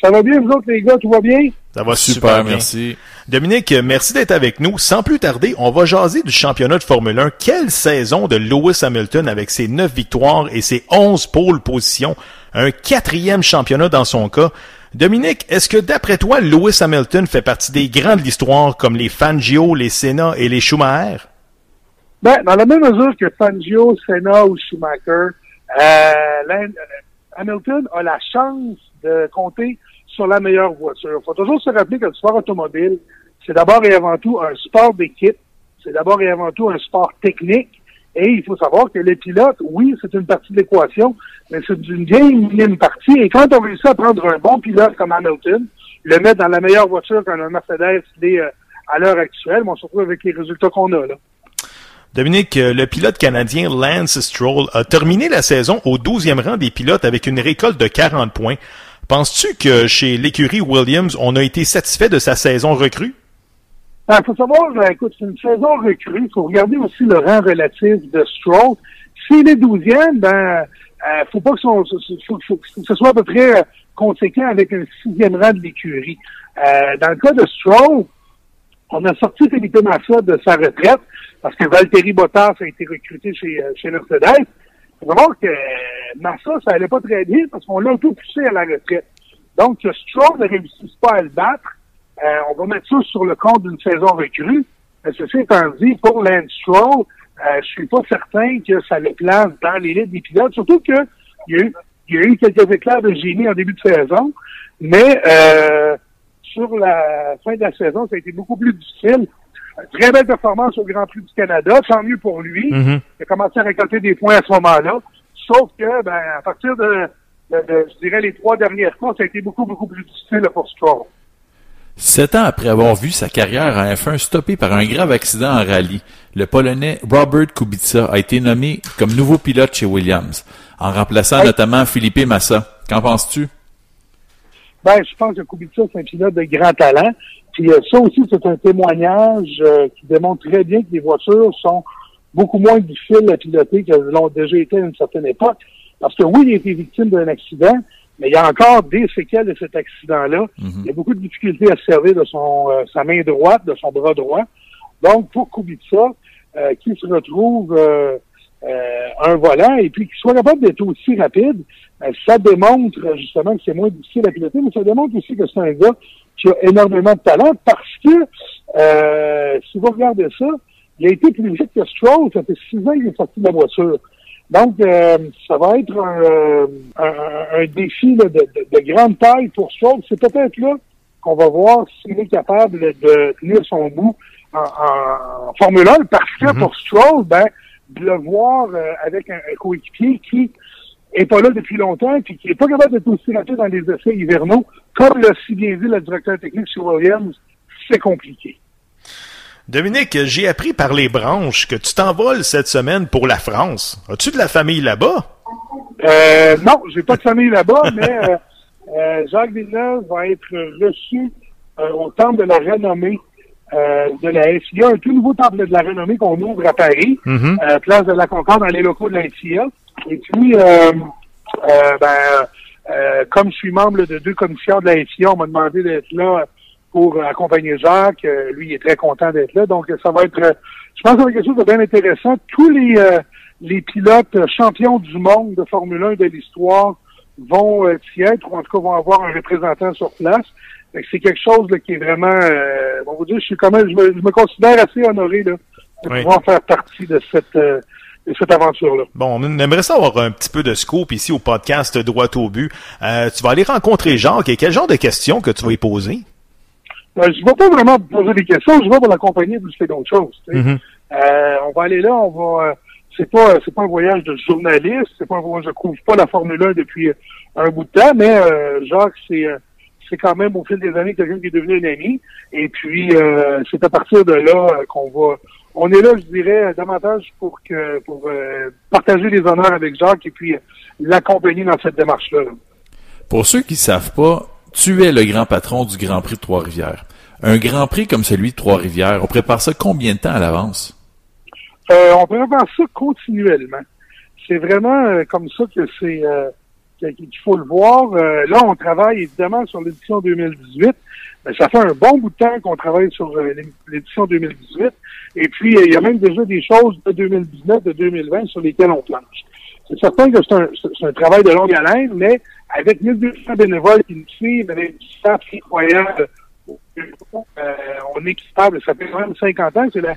Ça va bien, vous autres, les gars, tout va bien? Ça va super, Super, bien. merci. Dominique, merci d'être avec nous. Sans plus tarder, on va jaser du championnat de Formule 1. Quelle saison de Lewis Hamilton avec ses neuf victoires et ses 11 pôles positions? Un quatrième championnat dans son cas. Dominique, est-ce que d'après toi, Lewis Hamilton fait partie des grands de l'histoire comme les Fangio, les Senna et les Schumacher? Ben, dans la même mesure que Fangio, Senna ou Schumacher, euh, euh, Hamilton a la chance de compter sur la meilleure voiture. Il faut toujours se rappeler que le sport automobile, c'est d'abord et avant tout un sport d'équipe, c'est d'abord et avant tout un sport technique, et il faut savoir que les pilotes, oui, c'est une partie de l'équation, mais c'est une bien minime partie, et quand on réussit à prendre un bon pilote comme Hamilton, le mettre dans la meilleure voiture qu'un Mercedes euh, à l'heure actuelle, on se retrouve avec les résultats qu'on a là. Dominique, euh, le pilote canadien Lance Stroll a terminé la saison au 12e rang des pilotes avec une récolte de 40 points. Penses-tu que chez l'écurie Williams, on a été satisfait de sa saison recrue? Il faut savoir, euh, écoute, c'est une saison recrue. Il faut regarder aussi le rang relatif de Stroll. S'il est douzième, ben, euh, faut pas que, son, faut, que ce soit à peu près euh, conséquent avec un sixième rang de l'écurie. Euh, dans le cas de Stroll, on a sorti Felipe Massa de sa retraite parce que Valtteri Bottas a été recruté chez, euh, chez Mercedes. Il faut savoir que Massa, ça allait pas très bien parce qu'on l'a un peu poussé à la retraite. Donc, Stroll ne réussisse pas à le battre, euh, on va mettre ça sur le compte d'une saison recrue. Mais ceci étant dit, pour Lance Stroll, euh, je suis pas certain que ça le place dans l'élite des pilotes, surtout que il y, a eu, il y a eu quelques éclairs de génie en début de saison, mais euh, sur la fin de la saison, ça a été beaucoup plus difficile. Très belle performance au Grand Prix du Canada, tant mieux pour lui. Mhm. Il a commencé à récolter des points à ce moment-là. Sauf que, ben, à partir de, de- de, je dirais, les trois dernières courses, ça a été beaucoup, beaucoup plus difficile pour Stroll. Sept ans après avoir vu sa carrière en F1 stoppée par un grave accident en rallye, le Polonais Robert Kubica a été nommé comme nouveau pilote chez Williams, en remplaçant notamment Felipe Massa. Qu'en penses-tu? Ben, je pense que Kubica, c'est un pilote de grand talent. Puis euh, ça aussi, c'est un témoignage euh, qui démontre très bien que les voitures sont beaucoup moins difficiles à piloter qu'elles l'ont déjà été à une certaine époque. Parce que oui, il a été victime d'un accident, mais il y a encore des séquelles de cet accident-là. Il y a beaucoup de difficultés à se servir de son euh, sa main droite, de son bras droit. Donc, pour Kubica, euh, qui se retrouve euh, euh, un volant et puis qu'il soit capable d'être aussi rapide, euh, ça démontre justement que c'est moins difficile à piloter, mais ça démontre aussi que c'est un gars qui a énormément de talent parce que euh, si vous regardez ça, il a été plus vite que Stroll, ça fait six ans qu'il est sorti de la voiture. Donc, euh, ça va être un, euh, un- un défi là, de, de- de grande taille pour Stroll. C'est peut-être là qu'on va voir s'il est capable de tenir son bout en, en Formule 1, parce que pour Stroll, ben, de le voir euh, avec un, un coéquipier qui est pas là depuis longtemps puis qui est pas capable d'être aussi rapide dans les essais hivernaux, comme l'a si bien dit le directeur technique chez Williams, c'est compliqué. Dominique, j'ai appris par les branches que tu t'envoles cette semaine pour la France. As-tu de la famille là-bas? Euh, non, j'ai pas de famille là-bas, mais euh, euh, Jacques Villeneuve va être reçu euh, au temple de la renommée de la FIA, un tout nouveau temple de la renommée qu'on ouvre à Paris, Mhm. place de la Concorde dans les locaux de la FIA. Et puis, ben, comme je suis membre de deux commissions de la FIA, on m'a demandé d'être là pour accompagner Jacques. Euh, lui, il est très content d'être là. Donc, ça va être, euh, je pense que ça va être quelque chose de bien intéressant. Tous les, euh, les pilotes champions du monde de Formule 1 de l'histoire vont y être, ou en tout cas vont avoir un représentant sur place. C'est quelque chose là, qui est vraiment, euh, bon, vous dire, je suis quand même, je me, je me considère assez honoré là, de Oui. pouvoir faire partie de cette, euh, de cette aventure-là. Bon, on aimerait ça avoir un petit peu de scoop ici au podcast Droit au but. Euh, tu vas aller rencontrer Jacques et quel genre de questions que tu vas y poser? Euh, je ne vais pas vraiment poser des questions, je vais pour l'accompagner plus que d'autres choses. sais. Mhm. Euh, on va aller là, on va. euh, c'est pas, c'est pas un voyage de journaliste, c'est pas un voyage, je couvre pas la Formule 1 depuis euh, un bout de temps, mais euh, Jacques, c'est, c'est quand même au fil des années quelqu'un qui est devenu un ami. Et puis, euh, c'est à partir de là qu'on va, on est là, je dirais, davantage pour que pour euh, partager les honneurs avec Jacques et puis l'accompagner dans cette démarche-là. Pour ceux qui savent pas, tu es le grand patron du Grand Prix de Trois-Rivières. Un Grand Prix comme celui de Trois-Rivières, on prépare ça combien de temps à l'avance? Euh, on prépare ça continuellement. C'est vraiment euh, comme ça que c'est euh, qu'il faut le voir. Là, on travaille évidemment sur l'édition 2018. Mais ça fait un bon bout de temps qu'on travaille sur l'édition 2018. Et puis, il y a même déjà des choses de 2019, de 2020 sur lesquelles on planche. C'est certain que c'est un, travail de longue haleine, mais avec 1200 bénévoles qui nous suivent, avec du staff incroyable, euh, on est capable, ça fait quand même 50 ans, c'est la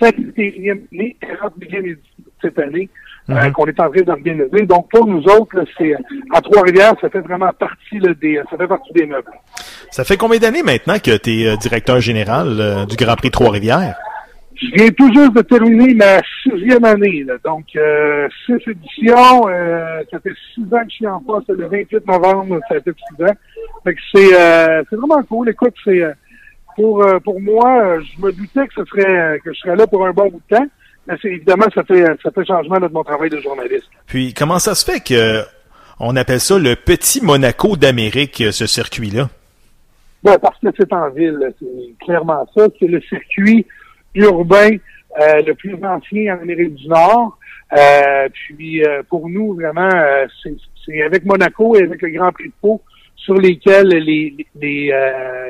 51e année, 41e édition cette année euh, mm-hmm. qu'on est en train d'organiser. Donc pour nous autres, c'est à Trois-Rivières, ça fait vraiment partie là, des ça fait partie des meubles. Ça fait combien d'années maintenant que tu es euh, directeur général du Grand Prix Trois-Rivières? Je viens tout juste de terminer ma sixième année. Là. Donc, euh, six éditions. Euh, ça fait six ans que je suis en poste. Le 28 novembre, ça fait six ans. Fait que c'est, euh, c'est vraiment cool. Écoute, c'est pour pour moi, je me doutais que ce serait que je serais là pour un bon bout de temps. Mais c'est évidemment, ça fait ça fait changement de mon travail de journaliste. Puis, comment ça se fait que on appelle ça le petit Monaco d'Amérique, ce circuit-là? Ben, parce que c'est en ville. C'est clairement ça. C'est le circuit urbain euh, le plus ancien en Amérique du Nord. Euh, puis euh, pour nous, vraiment, c'est avec Monaco et avec le Grand Prix de Pau sur lesquels les, les,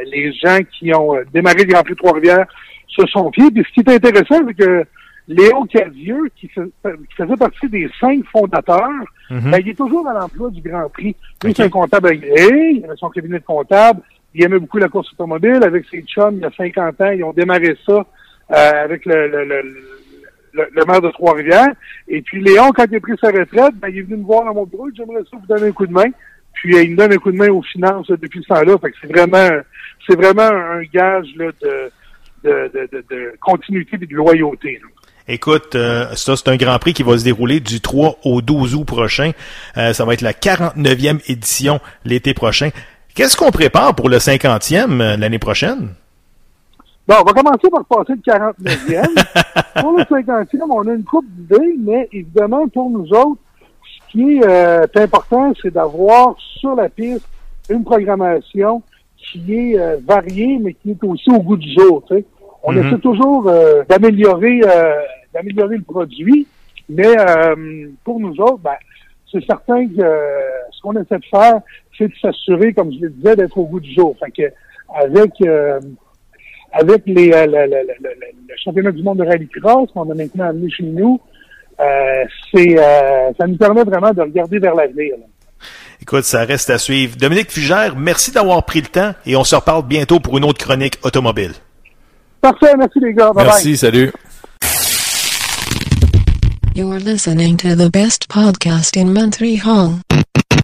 les gens qui ont démarré le Grand Prix de Trois-Rivières se sont fiés. Puis ce qui est intéressant, c'est que Léo Cadieux, qui, faisait partie des cinq fondateurs, mhm. ben, il est toujours à l'emploi du Grand Prix. Lui, c'est un comptable agréé, il avait son cabinet de comptable, il aimait beaucoup la course automobile. Avec ses chums, il y a 50 ans, ils ont démarré ça euh, avec le, le, le, le, maire de Trois-Rivières. Et puis Léon, quand il a pris sa retraite, ben, il est venu me voir dans mon bureau, j'aimerais ça vous donner un coup de main. Puis euh, il me donne un coup de main aux finances depuis ce temps-là. Fait que c'est vraiment c'est vraiment un gage là, de, de, de, de, continuité et de loyauté. Écoute, euh, ça c'est un Grand Prix qui va se dérouler du 3 au 12 août prochain. ça va être la 49e édition l'été prochain. Qu'est-ce qu'on prépare pour le 50e l'année prochaine? Bon, on va commencer par passer le 49e. pour le 50e, on a une coupe d'idées, mais évidemment, pour nous autres, ce qui est euh, important, c'est d'avoir sur la piste une programmation qui est euh, variée, mais qui est aussi au goût du jour. On mm-hmm. essaie toujours euh, d'améliorer d'améliorer le produit, mais pour nous autres, ben, c'est certain que ce qu'on essaie de faire, c'est de s'assurer, comme je le disais, d'être au goût du jour. Fait que avec avec les, euh, le, championnat du monde de rallycross qu'on a maintenant amené chez nous, euh, c'est, euh, ça nous permet vraiment de regarder vers l'avenir. Écoute, ça reste à suivre. Dominique Fugère, merci d'avoir pris le temps et on se reparle bientôt pour une autre chronique automobile. Parfait, merci les gars. Bye merci, salut. You're listening to the best podcast in Montreal.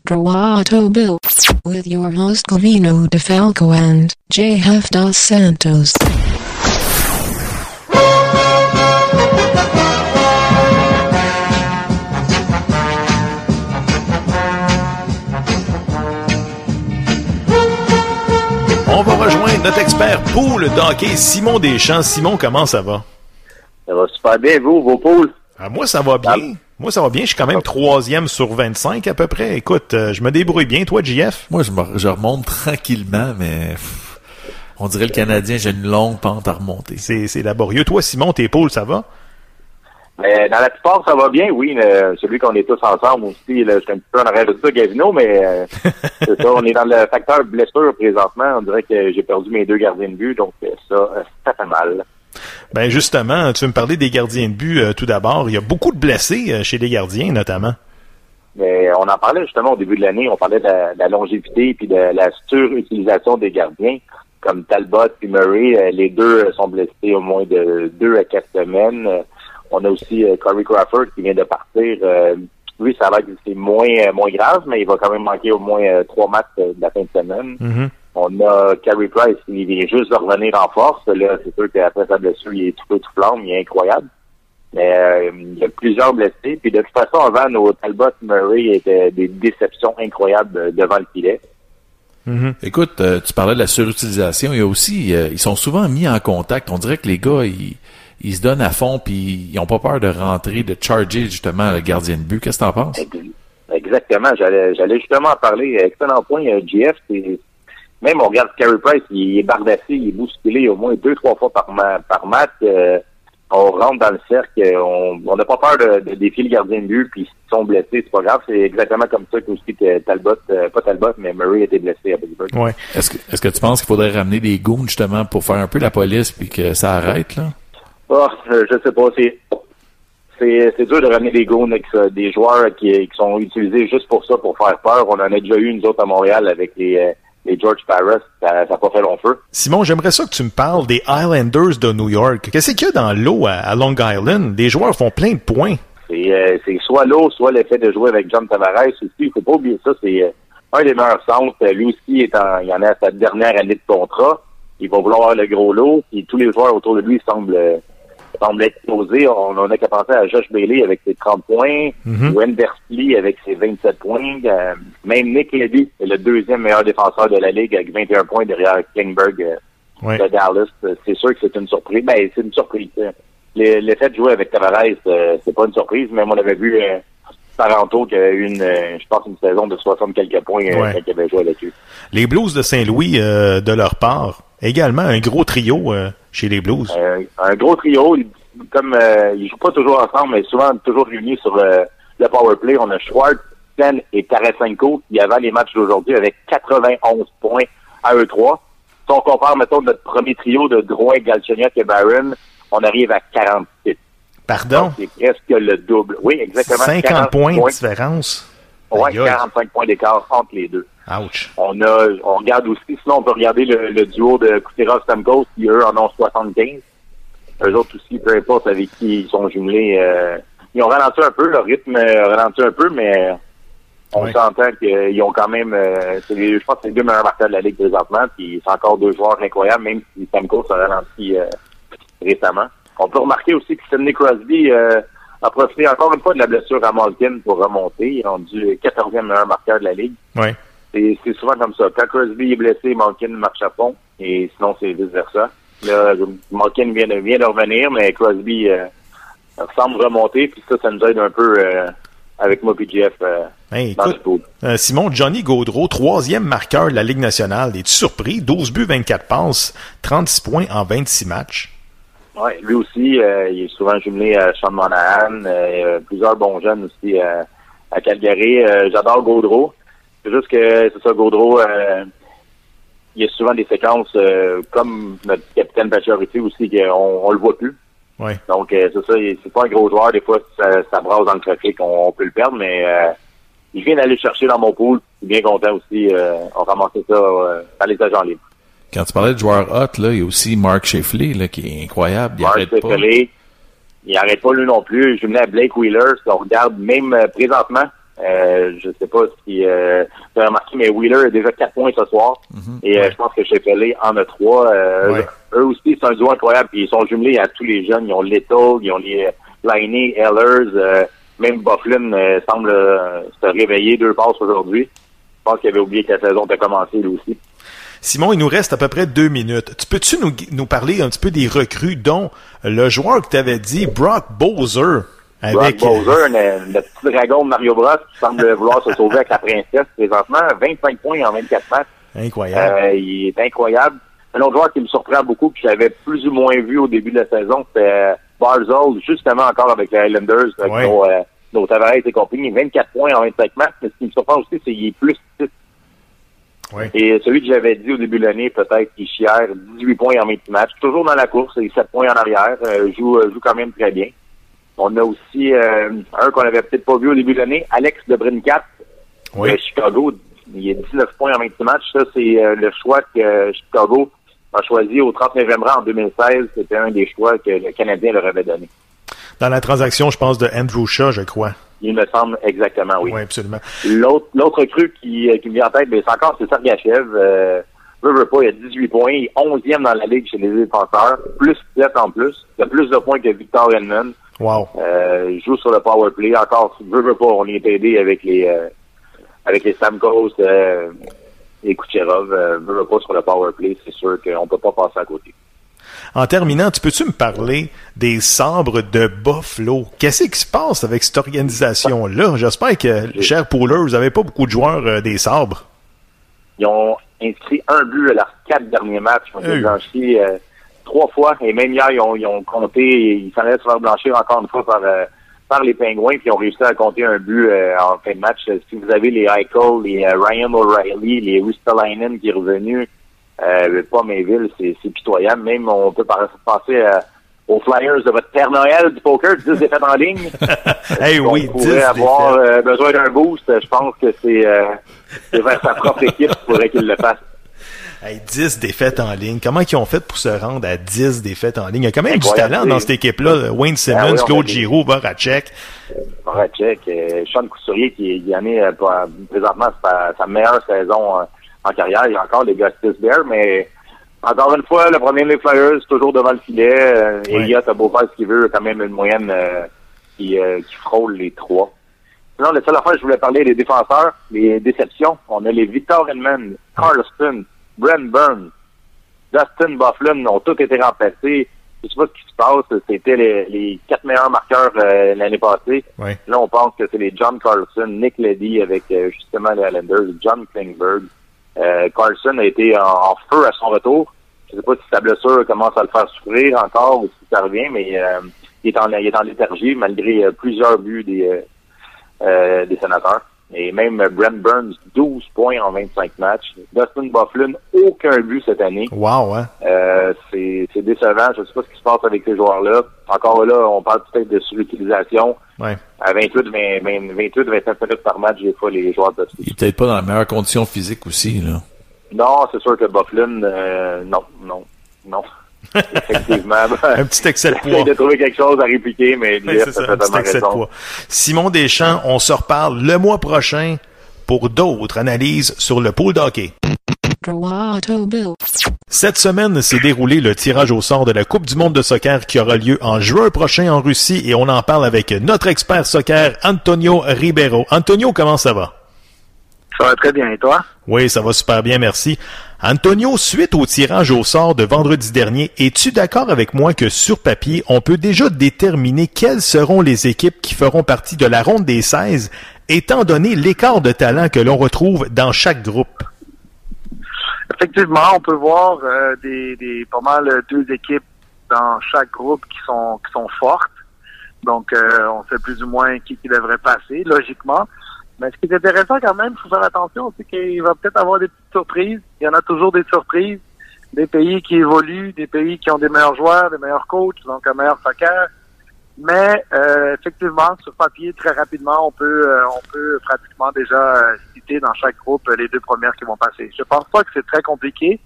Bill with your host Covino DeFalco and JF Dos Santos. On va rejoindre notre expert poule d'hockey, Simon Deschamps. Simon, comment ça va? Ça va super bien, vous, vos poules? Ah, moi, ça va bien. Moi, ça va bien. Je suis quand même troisième sur 25 à peu près. Écoute, euh, je me débrouille bien. Toi, JF? Moi, je, je remonte tranquillement, mais on dirait le Canadien, j'ai une longue pente à remonter. C'est laborieux. Toi, Simon, tes poules, ça va? Mais dans la plupart, ça va bien, oui. celui qu'on est tous ensemble aussi, là, je suis un petit peu en arrière de ça, Gavino, mais euh, c'est ça, on est dans le facteur blessure présentement. On dirait que j'ai perdu mes deux gardiens de vue, donc euh, ça, ça fait mal. Ben justement, tu veux me parler des gardiens de but euh, tout d'abord. Il y a beaucoup de blessés euh, chez les gardiens, notamment. Mais on en parlait justement au début de l'année. On parlait de la, longévité puis de la surutilisation des gardiens, comme Talbot et Murray. Euh, les deux sont blessés au moins de deux à quatre semaines. On a aussi Corey Crawford qui vient de partir. lui, ça va être c'est moins moins grave, mais il va quand même manquer au moins trois matchs de la fin de semaine. Mm-hmm. On a Carey Price, il vient juste de revenir en force. Là, c'est sûr qu'après sa blessure, il est tout peu tout flamme, il est incroyable. Mais euh, il y a plusieurs blessés. Puis de toute façon, avant, nos Talbot Murray étaient des déceptions incroyables devant le filet. Mm-hmm. Écoute, euh, tu parlais de la surutilisation. Il y a aussi, euh, ils sont souvent mis en contact. On dirait que les gars, ils, ils se donnent à fond, puis ils ont pas peur de rentrer, de charger justement le gardien de but. Qu'est-ce que t'en penses? Exactement. J'allais, j'allais justement en parler. Excellent point, euh, GF. C'est, même on regarde Carey Price, il est bardassé, il est bousculé au moins deux, trois fois par, ma- par match. Euh, on rentre dans le cercle, on n'a pas peur de, de défier le gardien de but, puis s'ils sont blessés, c'est pas grave. C'est exactement comme ça que aussi que Talbot, euh, pas Talbot, mais Murray a été blessé à Pittsburgh. Ouais. Est-ce que, est-ce que tu penses qu'il faudrait ramener des goons justement pour faire un peu la police puis que ça arrête là? Ah, euh, je sais pas, c'est c'est c'est dur de ramener des goons avec des joueurs qui, qui sont utilisés juste pour ça, pour faire peur. On en a déjà eu une autre à Montréal avec les, euh, les George Paris, ça n'a pas fait long feu. Simon, j'aimerais ça que tu me parles des Islanders de New York. Qu'est-ce qu'il y a dans l'eau à, à Long Island? Les joueurs font plein de points. C'est euh, c'est soit l'eau, soit le fait de jouer avec John Tavares aussi. Il faut pas oublier ça. C'est euh, un des meilleurs centres. Euh, Lui aussi, est en, il en a sa dernière année de contrat. Il va vouloir avoir le gros lot. Puis tous les joueurs autour de lui semblent, euh, semblent explosés. On en a qu'à penser à Josh Bailey avec ses 30 points. Wayne Bersley avec ses 27 points. Euh, même Nick Levy le deuxième meilleur défenseur de la Ligue avec 21 points derrière Klingberg euh, de Dallas. Euh, C'est sûr que c'est une surprise. Ben, c'est une surprise. hein. Le, de jouer avec Tavares, euh, c'est pas une surprise, mais on avait vu Taranto qui a eu une, euh, je pense, une saison de 60 quelques points euh, Ouais. joué là-dessus. Les Blues de Saint-Louis, euh, de leur part, également un gros trio euh, chez les Blues. Euh, un gros trio, comme euh, ils jouent pas toujours ensemble, mais souvent toujours réunis sur euh, le power play. On a Schwartz, Sten et Tarasenko qui avant les matchs d'aujourd'hui avec 91 points à eux trois. Si on compare, mettons, notre premier trio de Drouin, Galchenyuk et Barron, on arrive à 46. Pardon? C'est presque le double. Oui, exactement. 50 40 points de différence? Aïe. 45 points d'écart entre les deux. Ouch. On a, on regarde aussi, sinon on peut regarder le, le duo de Kucherov Stamkos qui eux en ont 75. Eux autres aussi, peu importe avec qui ils sont jumelés, euh, ils ont ralenti un peu, leur rythme a ralenti un peu, mais on s'entend qu'ils ont quand même, euh, les- je pense que c'est les deux meilleurs marqueurs de la Ligue présentement, puis c'est encore deux joueurs incroyables, même si Stamkos a ralenti euh, récemment. On peut remarquer aussi que Sidney Crosby euh, a profité encore une fois de la blessure à Malkin pour remonter. Il est rendu 14e meilleur marqueur de la Ligue. Ouais. C'est c'est souvent comme ça. Quand Crosby est blessé, Malkin marche à fond, et sinon c'est vice-versa. Là, Malkin vient de, vient de revenir, mais Crosby euh, semble remonter, puis ça, ça nous aide un peu euh, avec moi et Jeff euh, Hey, dans le écoute, pool. euh, Simon, Johnny Gaudreau, troisième marqueur de la Ligue nationale. Es-tu surpris? 12 buts, 24 passes, 36 points en 26 matchs. Ouais, lui aussi, euh, il est souvent jumelé à Sean Monahan, euh, plusieurs bons jeunes aussi euh, à Calgary. Euh, J'adore Gaudreau. C'est juste que c'est ça, Gaudreau, euh, il y a souvent des séquences euh, comme notre capitaine Pacioretty aussi, qu'on on le voit plus. Ouais. Donc euh, c'est ça, c'est pas un gros joueur, des fois ça, ça brasse dans le trafic, on, on peut le perdre, mais euh, il vient d'aller chercher dans mon pool. Je suis bien content aussi. Euh, on ramassait ça euh, dans les agents libres. Quand tu parlais de joueurs hot, là, il y a aussi Mark Sheffley, là, qui est incroyable. Il Mark arrête pas. Sheffley, il arrête pas lui non plus. Je venais à Blake Wheeler. Si on regarde même euh, présentement, euh, je sais pas si euh, tu as remarqué, mais Wheeler a déjà quatre points ce soir. Et euh, je pense que Sheffley en a trois. Euh, Ouais. Eux aussi, c'est un duo incroyable. Puis ils sont jumelés à tous les jeunes. Ils ont Little, ils ont les Liney, Ellers. euh, même Bufflin euh, semble euh, se réveiller deux passes aujourd'hui. Je pense qu'il avait oublié que la saison était commencée lui aussi. Simon, il nous reste à peu près deux minutes. Tu peux-tu nous, nous parler un petit peu des recrues, dont le joueur que tu avais dit, Brock Bowser, avec... Brock Bowser, le, le petit dragon de Mario Bros, qui semble vouloir se sauver avec la princesse présentement. 25 points en 24 matchs. Incroyable. Euh, il est incroyable. Un autre joueur qui me surprend beaucoup, que j'avais plus ou moins vu au début de la saison, c'était euh, Barzell, justement encore avec les Highlanders, avec Ouais. nos, euh, nos Tavares et compagnie. 24 points en 25 matchs. Mais ce qui me surprend aussi, c'est qu'il est plus Et celui que j'avais dit au début de l'année, peut-être qu'il chière 18 points en 28 matchs. Toujours dans la course, et 7 points en arrière. Euh, joue, euh, joue quand même très bien. On a aussi euh, un qu'on avait peut-être pas vu au début de l'année, Alex de Brincat Oui. de Chicago. Il est 19 points en 26 matchs. Ça, c'est euh, le choix que Chicago a choisi au 39e rang en 2016. C'était un des choix que le Canadien leur avait donné. Dans la transaction, je pense, de Andrew Shaw, je crois. Il me semble exactement, oui. Oui, absolument. L'autre l'autre qui, euh, qui me vient en tête, ben, c'est encore c'est Sergachev. Euh, pas, il a 18 points. Il est 11e dans la ligue chez les défenseurs. Plus 7 en plus. Il a plus de points que Victor Hedman. Wow. Euh, il joue sur le power play. Encore, veut pas, on est aidé avec les euh, avec les Stamkos euh, et Kucherov. Veut pas sur le power play. C'est sûr qu'on peut pas passer à côté. En terminant, tu peux-tu me parler des sabres de Buffalo? Qu'est-ce qui se passe avec cette organisation-là? J'espère que, cher Pouler, vous n'avez pas beaucoup de joueurs euh, des sabres. Ils ont inscrit un but à leurs quatre derniers matchs. Ils ont été blanchis euh, trois fois. Et même hier, ils ont, ils ont compté, ils s'en allaient se faire blanchir encore une fois par, euh, par les Penguins, puis ils ont réussi à compter un but en fin de match. Si vous avez les Eichel, les Ryan O'Reilly, les Ristolainen qui est revenu, euh, pas Mayville, c'est c'est pitoyable. Même, on peut penser à- aux Flyers de votre Père Noël du poker, 10 défaites en ligne. Hey, On oui, 10 pourrait avoir euh, besoin d'un boost. Je pense que c'est euh, vers sa propre équipe qu'il faudrait qu'il le fasse. Hey, 10 défaites en ligne. Comment ils ont fait pour se rendre à 10 défaites en ligne? Il y a quand même du talent dans cette équipe-là. Wayne Simmons, Ah oui, Claude Giroux, Voracek. Voracek, euh, Sean Couturier qui, qui en est euh, présentement sa, sa meilleure saison euh, en carrière. Il y a encore les Gustis Bear, mais encore une fois, le premier des Flyers, toujours devant le filet. Euh, Ouais. Elliott a beau faire ce qu'il veut, quand même une moyenne euh, qui, euh, qui frôle les trois. Sinon, la seule affaire, je voulais parler des défenseurs, les déceptions. On a les Victor Edmond, Carlson, Brent Burns, Dustin Bufflin ont tous été remplacés. Je sais pas ce qui se passe. C'était les, les quatre meilleurs marqueurs euh, l'année passée. Ouais. Là, on pense que c'est les John Carlson, Nick Leddy avec justement les Islanders, John Klingberg. Euh, Carlson a été en, en feu à son retour. Je sais pas si sa blessure commence à le faire souffrir encore ou si ça revient, mais euh, il est en il est en léthargie malgré euh, plusieurs buts des euh, euh, des sénateurs. Et même Brent Burns, 12 points en 25 matchs. Dustin Bufflin, aucun but cette année. Wow, hein? Euh, c'est c'est décevant. Je ne sais pas ce qui se passe avec ces joueurs-là. Encore là, on parle peut-être de surutilisation. Ouais. À 28, 20, 20, 28, 25 minutes par match, des fois, les joueurs de Il peut-être pas dans la meilleure condition physique aussi, là. Non, c'est sûr que Bufflin, euh, non, non, non. Effectivement. Un petit excès de poids. de trouver quelque chose à répliquer, mais Jeff c'est ça, un petit excès de raison. poids. Simon Deschamps, on se reparle le mois prochain pour d'autres analyses sur le pool d'hockey. Cette semaine s'est déroulé le tirage au sort de la Coupe du monde de soccer qui aura lieu en juin prochain en Russie et on en parle avec notre expert soccer Antonio Ribeiro. Antonio, comment ça va? Ça va très bien, et toi? Oui, ça va super bien, merci. Antonio, suite au tirage au sort de vendredi dernier, es-tu d'accord avec moi que sur papier, on peut déjà déterminer quelles seront les équipes qui feront partie de la ronde des 16, étant donné l'écart de talent que l'on retrouve dans chaque groupe? Effectivement, on peut voir euh, des, des pas mal euh, deux équipes dans chaque groupe qui sont qui sont fortes. Donc, euh, on sait plus ou moins qui, qui devrait passer, logiquement. Mais ce qui est intéressant quand même, il faut faire attention, c'est qu'il va peut-être avoir des petites surprises. Il y en a toujours des surprises. Des pays qui évoluent, des pays qui ont des meilleurs joueurs, des meilleurs coachs, donc un meilleur soccer. Mais euh, effectivement, sur papier, très rapidement, on peut euh, on peut pratiquement déjà euh, citer dans chaque groupe les deux premières qui vont passer. Je pense pas que c'est très compliqué.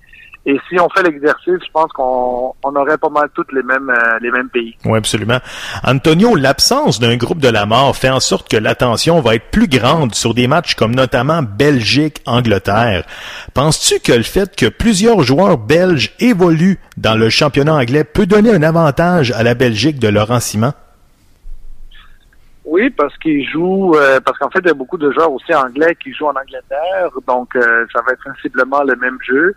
Et si on fait l'exercice, je pense qu'on on aurait pas mal toutes les mêmes euh, les mêmes pays. Oui, absolument. Antonio, l'absence d'un groupe de la mort fait en sorte que l'attention va être plus grande sur des matchs comme notamment Belgique-Angleterre. Penses-tu que le fait que plusieurs joueurs belges évoluent dans le championnat anglais peut donner un avantage à la Belgique de Laurent Simon? Oui, parce qu'ils jouent, euh, parce qu'en fait, il y a beaucoup de joueurs aussi anglais qui jouent en Angleterre, donc euh, ça va être sensiblement le même jeu.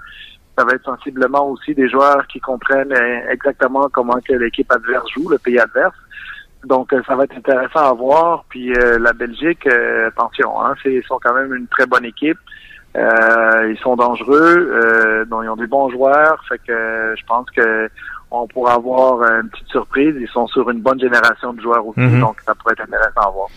Ça va être sensiblement aussi des joueurs qui comprennent euh, exactement comment que l'équipe adverse joue, le pays adverse. Donc, euh, ça va être intéressant à voir. Puis euh, la Belgique, euh, attention, hein, c'est- ils sont quand même une très bonne équipe. Euh, ils sont dangereux, euh, donc ils ont des bons joueurs. Fait que je pense que on pourra avoir une petite surprise. Ils sont sur une bonne génération de joueurs aussi, Mhm. donc ça pourrait être intéressant à voir.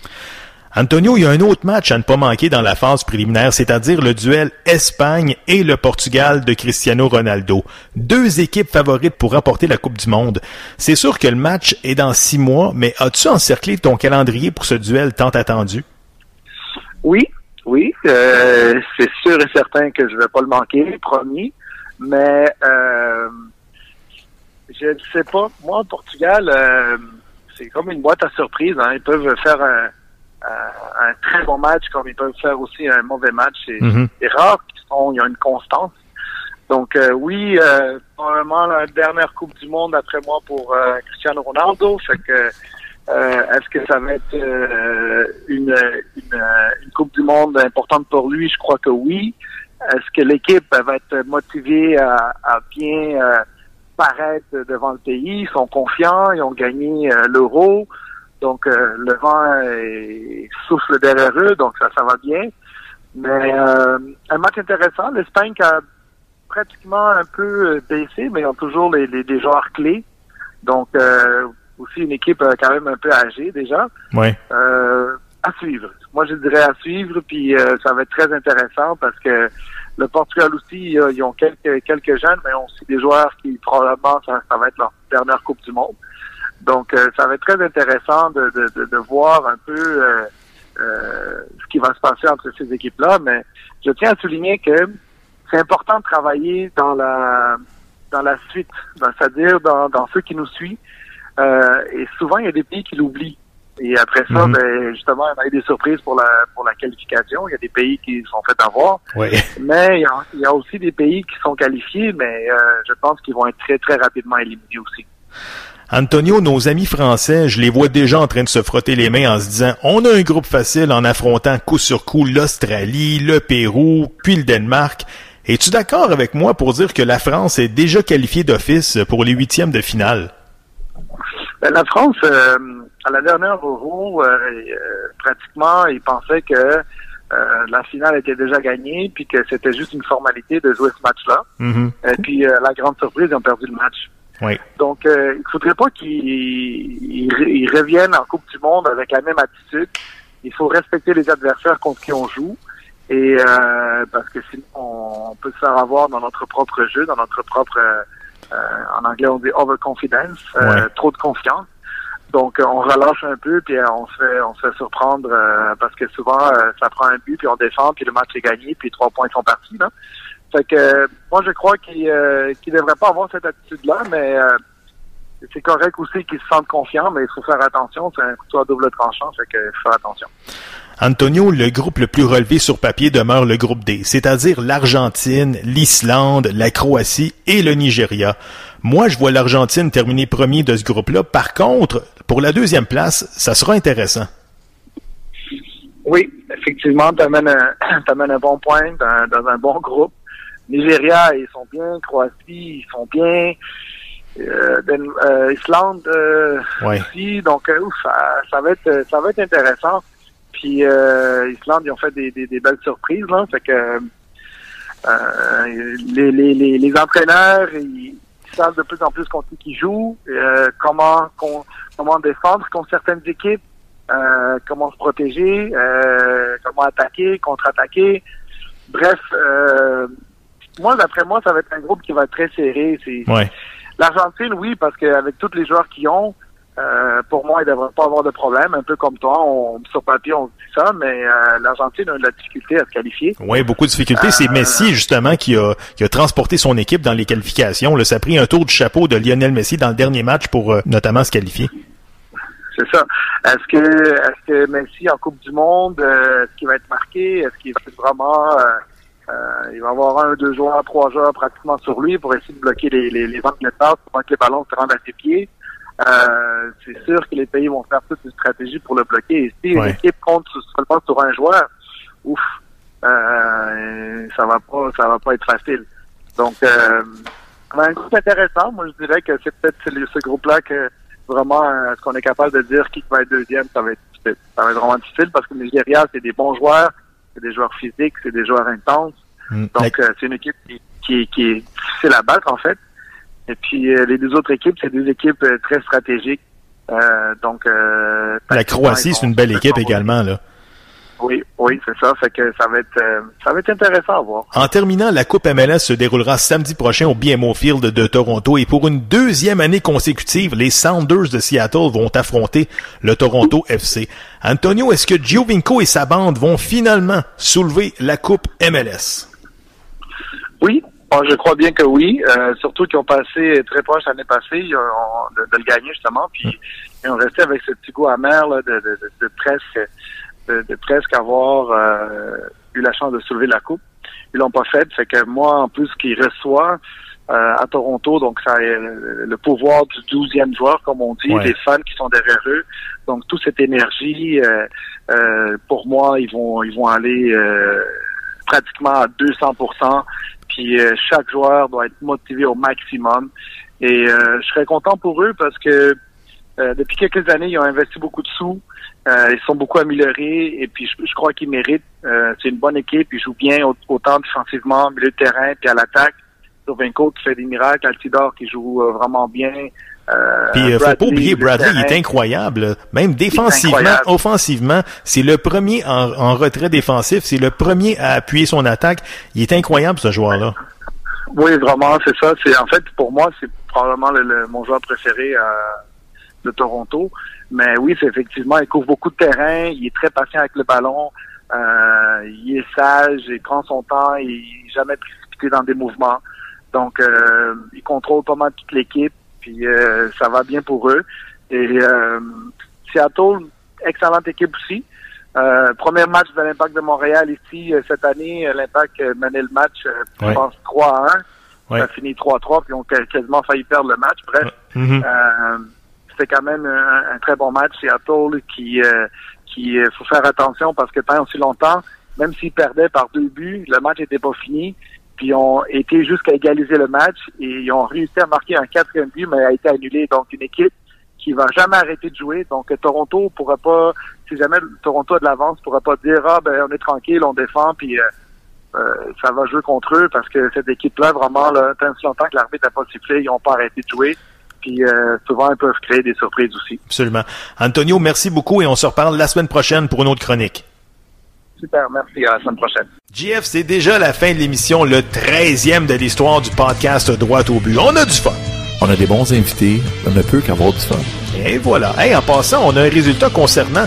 Antonio, il y a un autre match à ne pas manquer dans la phase préliminaire, c'est-à-dire le duel Espagne et le Portugal de Cristiano Ronaldo. Deux équipes favorites pour remporter la Coupe du Monde. C'est sûr que le match est dans six mois, mais as-tu encerclé ton calendrier pour ce duel tant attendu? Oui, oui, euh, c'est sûr et certain que je vais pas le manquer, promis. Mais euh, je ne sais pas. Moi, Portugal, euh, c'est comme une boîte à surprise. Hein. Ils peuvent faire un, un, un très bon match, comme ils peuvent faire aussi un mauvais match. C'est Mhm. rare qu'ils sont, il y a une constance. Donc euh, oui, euh, probablement la dernière Coupe du Monde après moi pour euh, Cristiano Ronaldo. Fait que euh, est-ce que ça va être euh, une, une, euh, une Coupe du Monde importante pour lui? Je crois que oui. Est-ce que l'équipe va être motivée à, à bien euh, paraître devant le pays? Ils sont confiants, ils ont gagné euh, l'euro. Donc, euh, le vent est- souffle derrière eux, donc ça, ça va bien. Mais euh, un match intéressant. L'Espagne qui a pratiquement un peu euh, baissé, mais ils ont toujours les, joueurs clés. Donc, euh, aussi une équipe quand même un peu âgée déjà. Euh, à suivre. Moi, je dirais à suivre, puis ça va être très intéressant parce que le Portugal aussi, ils ont quelques quelques jeunes, mais ils ont aussi des joueurs qui probablement ça, ça va être leur dernière Coupe du Monde. Donc, euh, ça va être très intéressant de, de, de, de voir un peu euh, euh, ce qui va se passer entre ces équipes-là. Mais je tiens à souligner que c'est important de travailler dans la dans la suite, dans- c'est-à-dire dans, dans ceux qui nous suivent. Euh, et souvent, il y a des pays qui l'oublient. Et après ça, Mhm. ben, justement, on a eu des surprises pour la pour la qualification. Il y a des pays qui sont fait avoir. Ouais. Mais il y, a, il y a aussi des pays qui sont qualifiés, mais euh, je pense qu'ils vont être très, très rapidement éliminés aussi. Antonio, nos amis français, je les vois déjà en train de se frotter les mains en se disant on a un groupe facile en affrontant coup sur coup l'Australie, le Pérou, puis le Danemark. Es-tu d'accord avec moi pour dire que la France est déjà qualifiée d'office pour les huitièmes de finale? Ben, la France, euh, à la dernière Euro, euh, euh, pratiquement, ils pensaient que euh, la finale était déjà gagnée, puis que c'était juste une formalité de jouer ce match-là. Mhm. Et puis, euh, la grande surprise, ils ont perdu le match. Oui. Donc, euh, il faudrait pas qu'ils ils, ils reviennent en Coupe du Monde avec la même attitude. Il faut respecter les adversaires contre qui on joue. Et euh, parce que sinon, on peut se faire avoir dans notre propre jeu, dans notre propre, euh, euh, en anglais on dit overconfidence, euh, Ouais. trop de confiance. Donc euh, on relâche un peu, puis on se fait, on se fait surprendre euh, parce que souvent euh, ça prend un but, puis on défend, puis le match est gagné, puis trois points sont partis. Là. Fait que moi je crois qu'il euh, qu'il devrait pas avoir cette attitude-là, mais euh, c'est correct aussi qu'ils se sentent confiants, mais il faut faire attention. C'est un couteau à double tranchant, fait que faut faire attention. Antonio, le groupe le plus relevé sur papier demeure le groupe D, c'est-à-dire l'Argentine, l'Islande, la Croatie et le Nigeria. Moi, je vois l'Argentine terminer premier de ce groupe-là. Par contre, pour la deuxième place, ça sera intéressant. Oui, effectivement, tu amènes un, bon point dans, dans un bon groupe. Nigeria, ils sont bien. Croatie, ils sont bien. Euh, Den- euh, Islande euh, Ouais. aussi. Donc, euh, ouf, ça, ça va être ça va être intéressant. Puis euh, Islande, ils ont fait des, des, des belles surprises. Là, fait que euh, les, les, les, les entraîneurs, ils, ils savent de plus en plus contre qui ils jouent, euh, comment con- comment défendre contre certaines équipes, euh, comment se protéger, euh, comment attaquer, contre-attaquer. Bref, euh, moi d'après moi, ça va être un groupe qui va être très serré. Ouais. L'Argentine, oui, parce qu'avec tous les joueurs qu'ils ont, euh, pour moi, ils ne devraient pas avoir de problème. Un peu comme toi, on, sur papier, on dit ça, mais euh, l'Argentine a eu de la difficulté à se qualifier. Oui, beaucoup de difficultés. C'est Euh, Messi, justement, qui a, qui a transporté son équipe dans les qualifications. Là, ça a pris un tour du chapeau de Lionel Messi dans le dernier match pour euh, notamment se qualifier. C'est ça. Est-ce que est-ce que Messi en Coupe du Monde, euh, est-ce qu'il va être marqué? Est-ce qu'il va être vraiment euh, il va avoir un, deux joueurs, trois joueurs pratiquement sur lui pour essayer de bloquer les, les, les ventes de passe pour que les ballons se rendent à ses pieds. Euh, c'est sûr que les pays vont faire toute une stratégie pour le bloquer. Et si Ouais. une équipe compte sur- seulement sur un joueur, ouf, euh, ça va pas, ça va pas être facile. Donc, euh, on a un groupe intéressant. Moi, je dirais que c'est peut-être ce ce groupe-là que vraiment, euh, est-ce qu'on est capable de dire qui va être deuxième, ça va être difficile. Ça va être vraiment difficile parce que le Nigeria, c'est des bons joueurs, c'est des joueurs physiques, c'est des joueurs intenses. Mm. Donc, euh, c'est une équipe qui, qui, qui est difficile à battre, en fait. Et puis, euh, les deux autres équipes, c'est deux équipes euh, très stratégiques. Donc, euh, La Croatie, c'est une belle équipe également. Là. Oui, oui, c'est ça. Fait que ça va être, euh, ça va être intéressant à voir. En terminant, la Coupe MLS se déroulera samedi prochain au BMO Field de Toronto et pour une deuxième année consécutive, les Sounders de Seattle vont affronter le Toronto FC. Antonio, est-ce que Giovinco et sa bande vont finalement soulever la Coupe MLS? Oui, je crois bien que oui. Euh, surtout qu'ils ont passé très proche l'année passée ils ont- de, de le gagner justement, puis ils ont resté avec ce petit goût amer là, de, de, de, de presque de, de presque avoir euh, eu la chance de soulever la coupe. Ils l'ont pas fait, fait que moi en plus qu'ils reçoivent euh, à Toronto, donc ça a euh, le pouvoir du douzième joueur, comme on dit, Ouais. les fans qui sont derrière eux. Donc toute cette énergie, euh, euh, pour moi, ils vont ils vont aller euh, pratiquement à 200% puis chaque joueur doit être motivé au maximum. Et euh, je serais content pour eux parce que euh, depuis quelques années, ils ont investi beaucoup de sous. Euh, ils sont beaucoup améliorés et puis je, je crois qu'ils méritent. Euh, c'est une bonne équipe. Ils jouent bien au- autant défensivement, milieu de terrain, puis à l'attaque. Dovenko qui fait des miracles, Altidor qui joue euh, vraiment bien. Euh, Puis, euh, faut Bradley, pas oublier, Bradley, il est incroyable. Même défensivement, incroyable. offensivement, c'est le premier en, en retrait défensif. C'est le premier à appuyer son attaque. Il est incroyable, ce joueur-là. Oui, vraiment, c'est ça. C'est en fait pour moi, c'est probablement le, le- mon joueur préféré de Toronto. Mais oui, c'est effectivement, il couvre beaucoup de terrain, il est très patient avec le ballon, euh, il est sage, il prend son temps, il est jamais précipité dans des mouvements. Donc, euh, il contrôle pas mal toute l'équipe, puis euh, ça va bien pour eux. Et euh, Seattle, excellente équipe aussi. Euh, premier match de l'Impact de Montréal ici euh, cette année, l'Impact menait le match, je Ouais. pense 3 à 1. Ouais. Ça a fini 3-3, puis ont quas- quasiment failli perdre le match. Bref, Mhm. euh, c'était quand même un, un très bon match. Seattle qui, euh, qui euh, faut faire attention parce que pendant aussi longtemps, même s'ils perdaient par deux buts, le match n'était pas fini. Puis ils ont été jusqu'à égaliser le match et ils ont réussi à marquer un quatrième but, mais a été annulé. Donc une équipe qui va jamais arrêter de jouer. Donc Toronto pourra pas, si jamais Toronto a de l'avance, pourra pas dire ah ben on est tranquille, on défend, puis euh, euh, ça va jouer contre eux parce que cette équipe-là, vraiment, là, tant si longtemps que l'arbitre n'a pas sifflé, ils n'ont pas arrêté de jouer. Puis euh, souvent, ils peuvent créer des surprises aussi. Absolument. Antonio, merci beaucoup et on se reparle la semaine prochaine pour une autre chronique. Super, merci. À la semaine prochaine. JF, c'est déjà la fin de l'émission, le 13e de l'histoire du podcast Droit au but. On a du fun. On a des bons invités. On ne peut qu'avoir du fun. Et voilà. Hey, en passant, on a un résultat concernant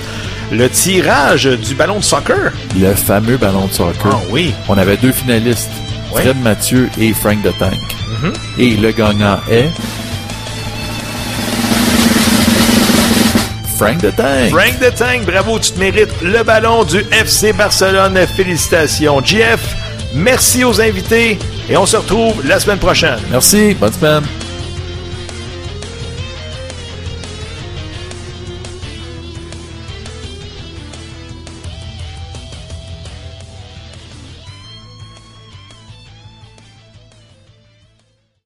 le tirage du ballon de soccer. Le fameux ballon de soccer. Ah oui. On avait deux finalistes, Ouais. Fred Mathieu et Frank de Tank. Mhm. Et le gagnant est Frank de Tank. Frank de Tank, bravo, tu te mérites le ballon du FC Barcelone. Félicitations. JF, merci aux invités et on se retrouve la semaine prochaine. Merci, bonne semaine.